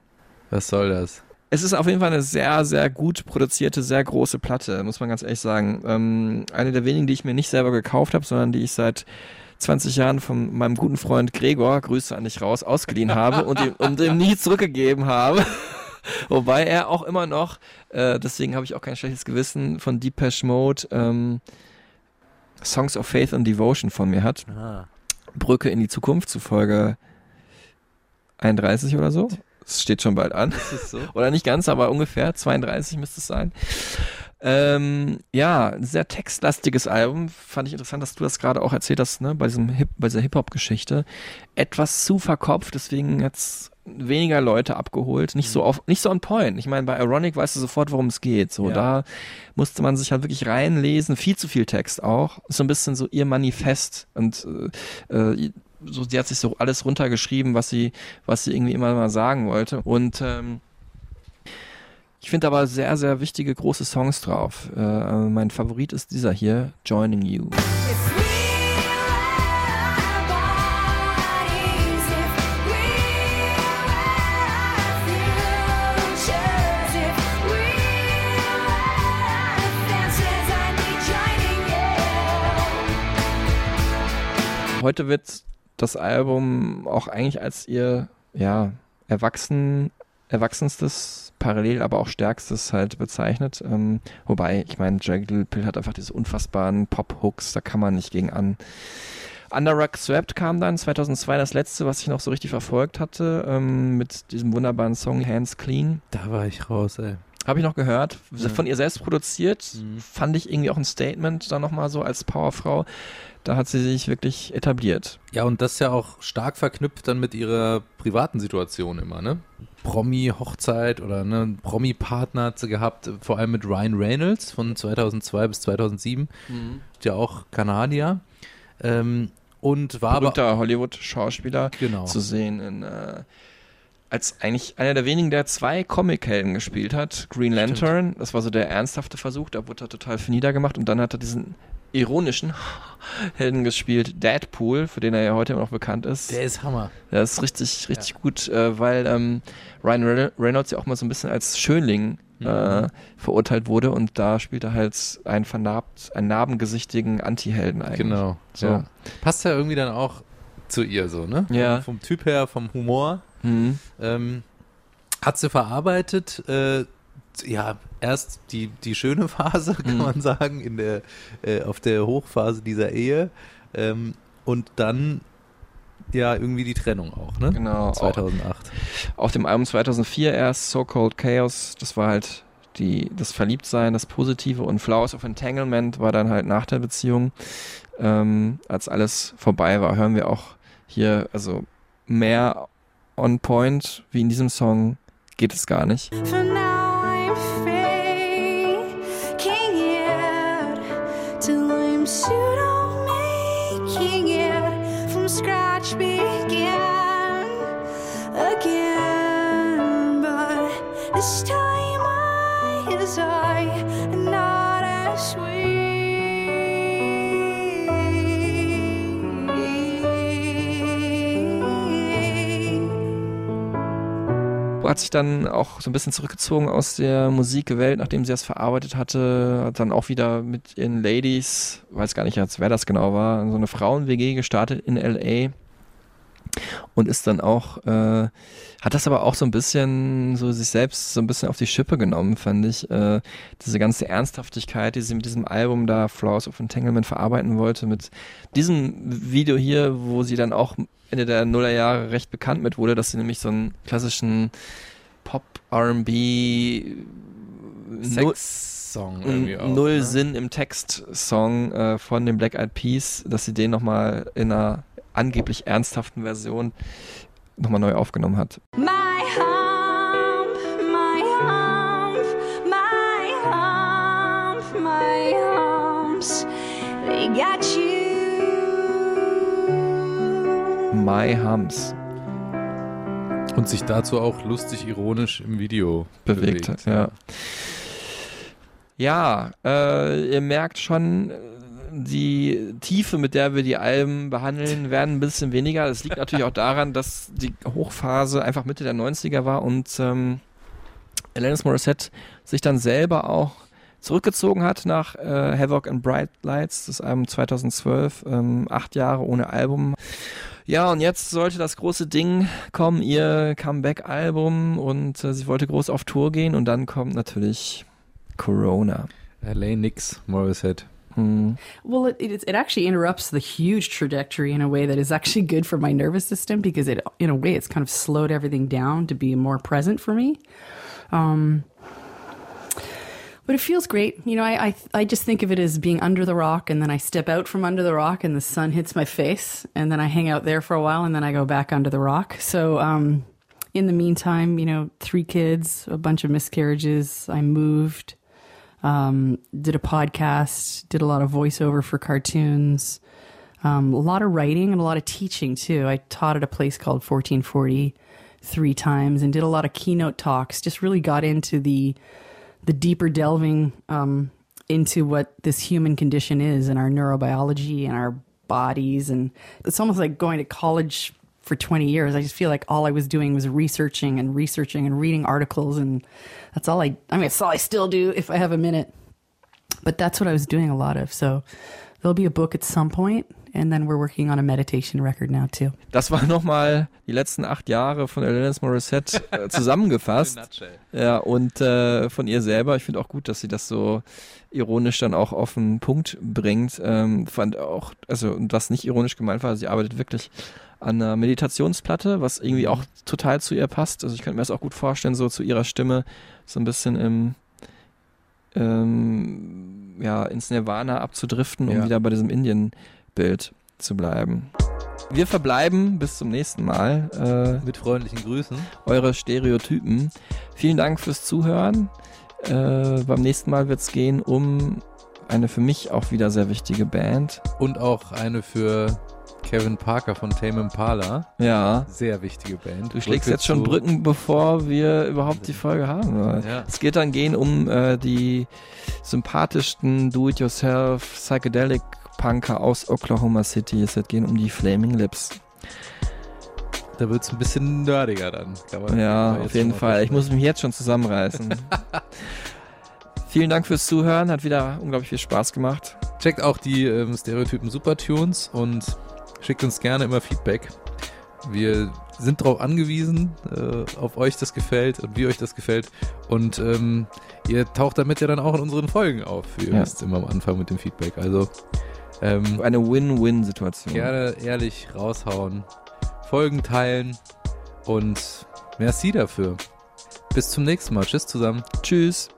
Was soll das? Es ist auf jeden Fall eine sehr, sehr gut produzierte, sehr große Platte, muss man ganz ehrlich sagen. Ähm, eine der wenigen, die ich mir nicht selber gekauft habe, sondern die ich seit 20 Jahren von meinem guten Freund Gregor, Grüße an dich raus, ausgeliehen habe und ihm, und ihm nie zurückgegeben habe. Wobei er auch immer noch, äh, deswegen habe ich auch kein schlechtes Gewissen, von Depeche Mode ähm, Songs of Faith and Devotion von mir hat. Ah. Brücke in die Zukunft zu Folge 31 oder so. Es steht schon bald an. So? Oder nicht ganz, aber ungefähr 32 müsste es sein. Ähm, ja, ein sehr textlastiges Album. Fand ich interessant, dass du das gerade auch erzählt hast, ne, bei diesem Hip, bei dieser Hip-Hop-Geschichte. Etwas zu verkopft, deswegen hat's weniger Leute abgeholt. Nicht so auf, nicht so on point. Ich meine, bei Ironic weißt du sofort, worum es geht. So, Ja. da musste man sich halt wirklich reinlesen. Viel zu viel Text auch. So ein bisschen so ihr Manifest und, äh, äh, so, sie hat sich so alles runtergeschrieben, was sie, was sie irgendwie immer mal sagen wollte. Und, ähm, ich finde aber sehr, sehr wichtige große Songs drauf. Äh, mein Favorit ist dieser hier, Joining You. Heute wird das Album auch eigentlich als ihr, ja, erwachsen, erwachsenstes parallel, aber auch stärkstes halt bezeichnet. Ähm, wobei, ich meine, Jagged Pill hat einfach diese unfassbaren Pop-Hooks, da kann man nicht gegen an. Under Rock Swept kam dann 2002 das letzte, was ich noch so richtig verfolgt hatte, ähm, mit diesem wunderbaren Song Hands Clean. Da war ich raus, ey. Habe ich noch gehört. Ja. Von ihr selbst produziert. Mhm. Fand ich irgendwie auch ein Statement da nochmal so als Powerfrau. Da hat sie sich wirklich etabliert. Ja, und das ja auch stark verknüpft dann mit ihrer privaten Situation immer, ne? Promi-Hochzeit oder ne, Promi-Partner hat sie gehabt, vor allem mit Ryan Reynolds von 2002 bis 2007, ja auch Kanadier. Ähm, und war aber Berühmter Hollywood-Schauspieler genau. zu sehen in, äh, als eigentlich einer der wenigen, der zwei Comic-Helden gespielt hat. Green Lantern, das war so der ernsthafte Versuch, da wurde er total für niedergemacht und dann hat er diesen ironischen Helden gespielt, Deadpool, für den er ja heute immer noch bekannt ist. Der ist Hammer. Der ist richtig, richtig gut, äh, weil ähm, Ryan Re- Reynolds ja auch mal so ein bisschen als Schönling äh, verurteilt wurde und da spielt er halt einen vernarbt, einen narbengesichtigen Anti-Helden eigentlich. Genau. So. Ja. Passt ja irgendwie dann auch zu ihr so, ne? Ja. Vom Typ her, vom Humor. Mhm. Ähm, hat sie verarbeitet, äh, ja, erst die, die schöne Phase, kann Mhm. man sagen, in der, äh, auf der Hochphase dieser Ehe. Ähm, und dann ja irgendwie die Trennung auch, ne? Genau. 2008. Auf dem Album 2004 erst So Cold Chaos, das war halt die, das Verliebtsein, das Positive und Flowers of Entanglement war dann halt nach der Beziehung. Ähm, als alles vorbei war, hören wir auch hier, also mehr on point wie in diesem Song geht es gar nicht. This time I is I not as sweet. Hat sich dann auch so ein bisschen zurückgezogen aus der Musikwelt, nachdem sie das verarbeitet hatte, hat dann auch wieder mit ihren Ladies, weiß gar nicht wer das genau war, so eine Frauen-WG gestartet in L.A. und ist dann auch, äh, hat das aber auch so ein bisschen, so sich selbst so ein bisschen auf die Schippe genommen, fand ich. Äh, diese ganze Ernsthaftigkeit, die sie mit diesem Album da, Flaws of Entanglement, verarbeiten wollte, mit diesem Video hier, wo sie dann auch Ende der Nullerjahre recht bekannt mit wurde, dass sie nämlich so einen klassischen Pop, R&B, null- Sex-Song irgendwie auch. null ne? Sinn im Text-Song äh, von den Black Eyed Peas, dass sie den nochmal in einer angeblich ernsthaften Version nochmal neu aufgenommen hat. My hump, my hump, my hump, my humps, they got you. My Hums Und sich dazu auch lustig ironisch im Video bewegt hat, ja. Ja, äh, ihr merkt schon, die Tiefe, mit der wir die Alben behandeln, werden ein bisschen weniger. Das liegt natürlich auch daran, dass die Hochphase einfach Mitte der 90er war und ähm, Alanis Morissette sich dann selber auch zurückgezogen hat nach äh, Havoc and Bright Lights, das Album 2012, ähm, acht Jahre ohne Album. Ja, und jetzt sollte das große Ding kommen, ihr Comeback-Album und äh, sie wollte groß auf Tour gehen und dann kommt natürlich Corona. LA Nix, Morissette. Hm. Well, it, it, it actually interrupts the huge trajectory in a way that is actually good for my nervous system because it, in a way, it's kind of slowed everything down to be more present for me. Um, but it feels great. You know, I, I I just think of it as being under the rock, and then I step out from under the rock, and the sun hits my face, and then I hang out there for a while, and then I go back under the rock. So, um, in the meantime, you know, three kids, a bunch of miscarriages. I moved um, did a podcast, did a lot of voiceover for cartoons, um, a lot of writing and a lot of teaching too. I taught at a place called 1440 three times and did a lot of keynote talks. Just really got into the the deeper delving um, into what this human condition is and our neurobiology and our bodies. And it's almost like going to college for 20 years. I just feel like all I was doing was researching and researching and reading articles. And that's all I, I mean, that's all I still do if I have a minute. But that's what I was doing a lot of. So there'll be a book at some point. And then we're working on a meditation record now too. Das war nochmal die letzten acht Jahre von Alanis Morissette äh, zusammengefasst. Ja, und äh, von ihr selber. Ich finde auch gut, dass sie das so ironisch dann auch auf den Punkt bringt. Ähm, fand auch, also und was nicht ironisch gemeint war, sie arbeitet wirklich an einer Meditationsplatte, was irgendwie auch total zu ihr passt. Also ich könnte mir das auch gut vorstellen, so zu ihrer Stimme, so ein bisschen im ähm, ja, ins Nirvana abzudriften, um Ja. wieder bei diesem Indien-Bild zu bleiben. Wir verbleiben bis zum nächsten Mal. Äh, Mit freundlichen Grüßen. eure Stereotypen. Vielen Dank fürs Zuhören. Äh, beim nächsten Mal wird es gehen um eine für mich auch wieder sehr wichtige Band. Und auch eine für Kevin Parker von Tame Impala. Ja. Sehr wichtige Band. Du schlägst Brücke jetzt schon Brücken, bevor wir überhaupt die Folge haben. Ja. Es geht dann gehen um äh, die sympathischsten Do-it-yourself Psychedelic Punker aus Oklahoma City. Es wird gehen um die Flaming Lips. Da wird es ein bisschen nerdiger dann. Ja, auf jeden Fall. Ich muss mich jetzt schon zusammenreißen. Vielen Dank fürs Zuhören. Hat wieder unglaublich viel Spaß gemacht. Checkt auch die ähm, Stereotypen Supertunes und schickt uns gerne immer Feedback. Wir sind darauf angewiesen, äh, auf euch das gefällt und wie euch das gefällt. Und ähm, ihr taucht damit ja dann auch in unseren Folgen auf. Ihr Ja. wisst immer am Anfang mit dem Feedback. Also ähm, Eine Win-Win-Situation. gerne ehrlich raushauen, Folgen teilen und merci dafür. Bis zum nächsten Mal. Tschüss zusammen. Tschüss.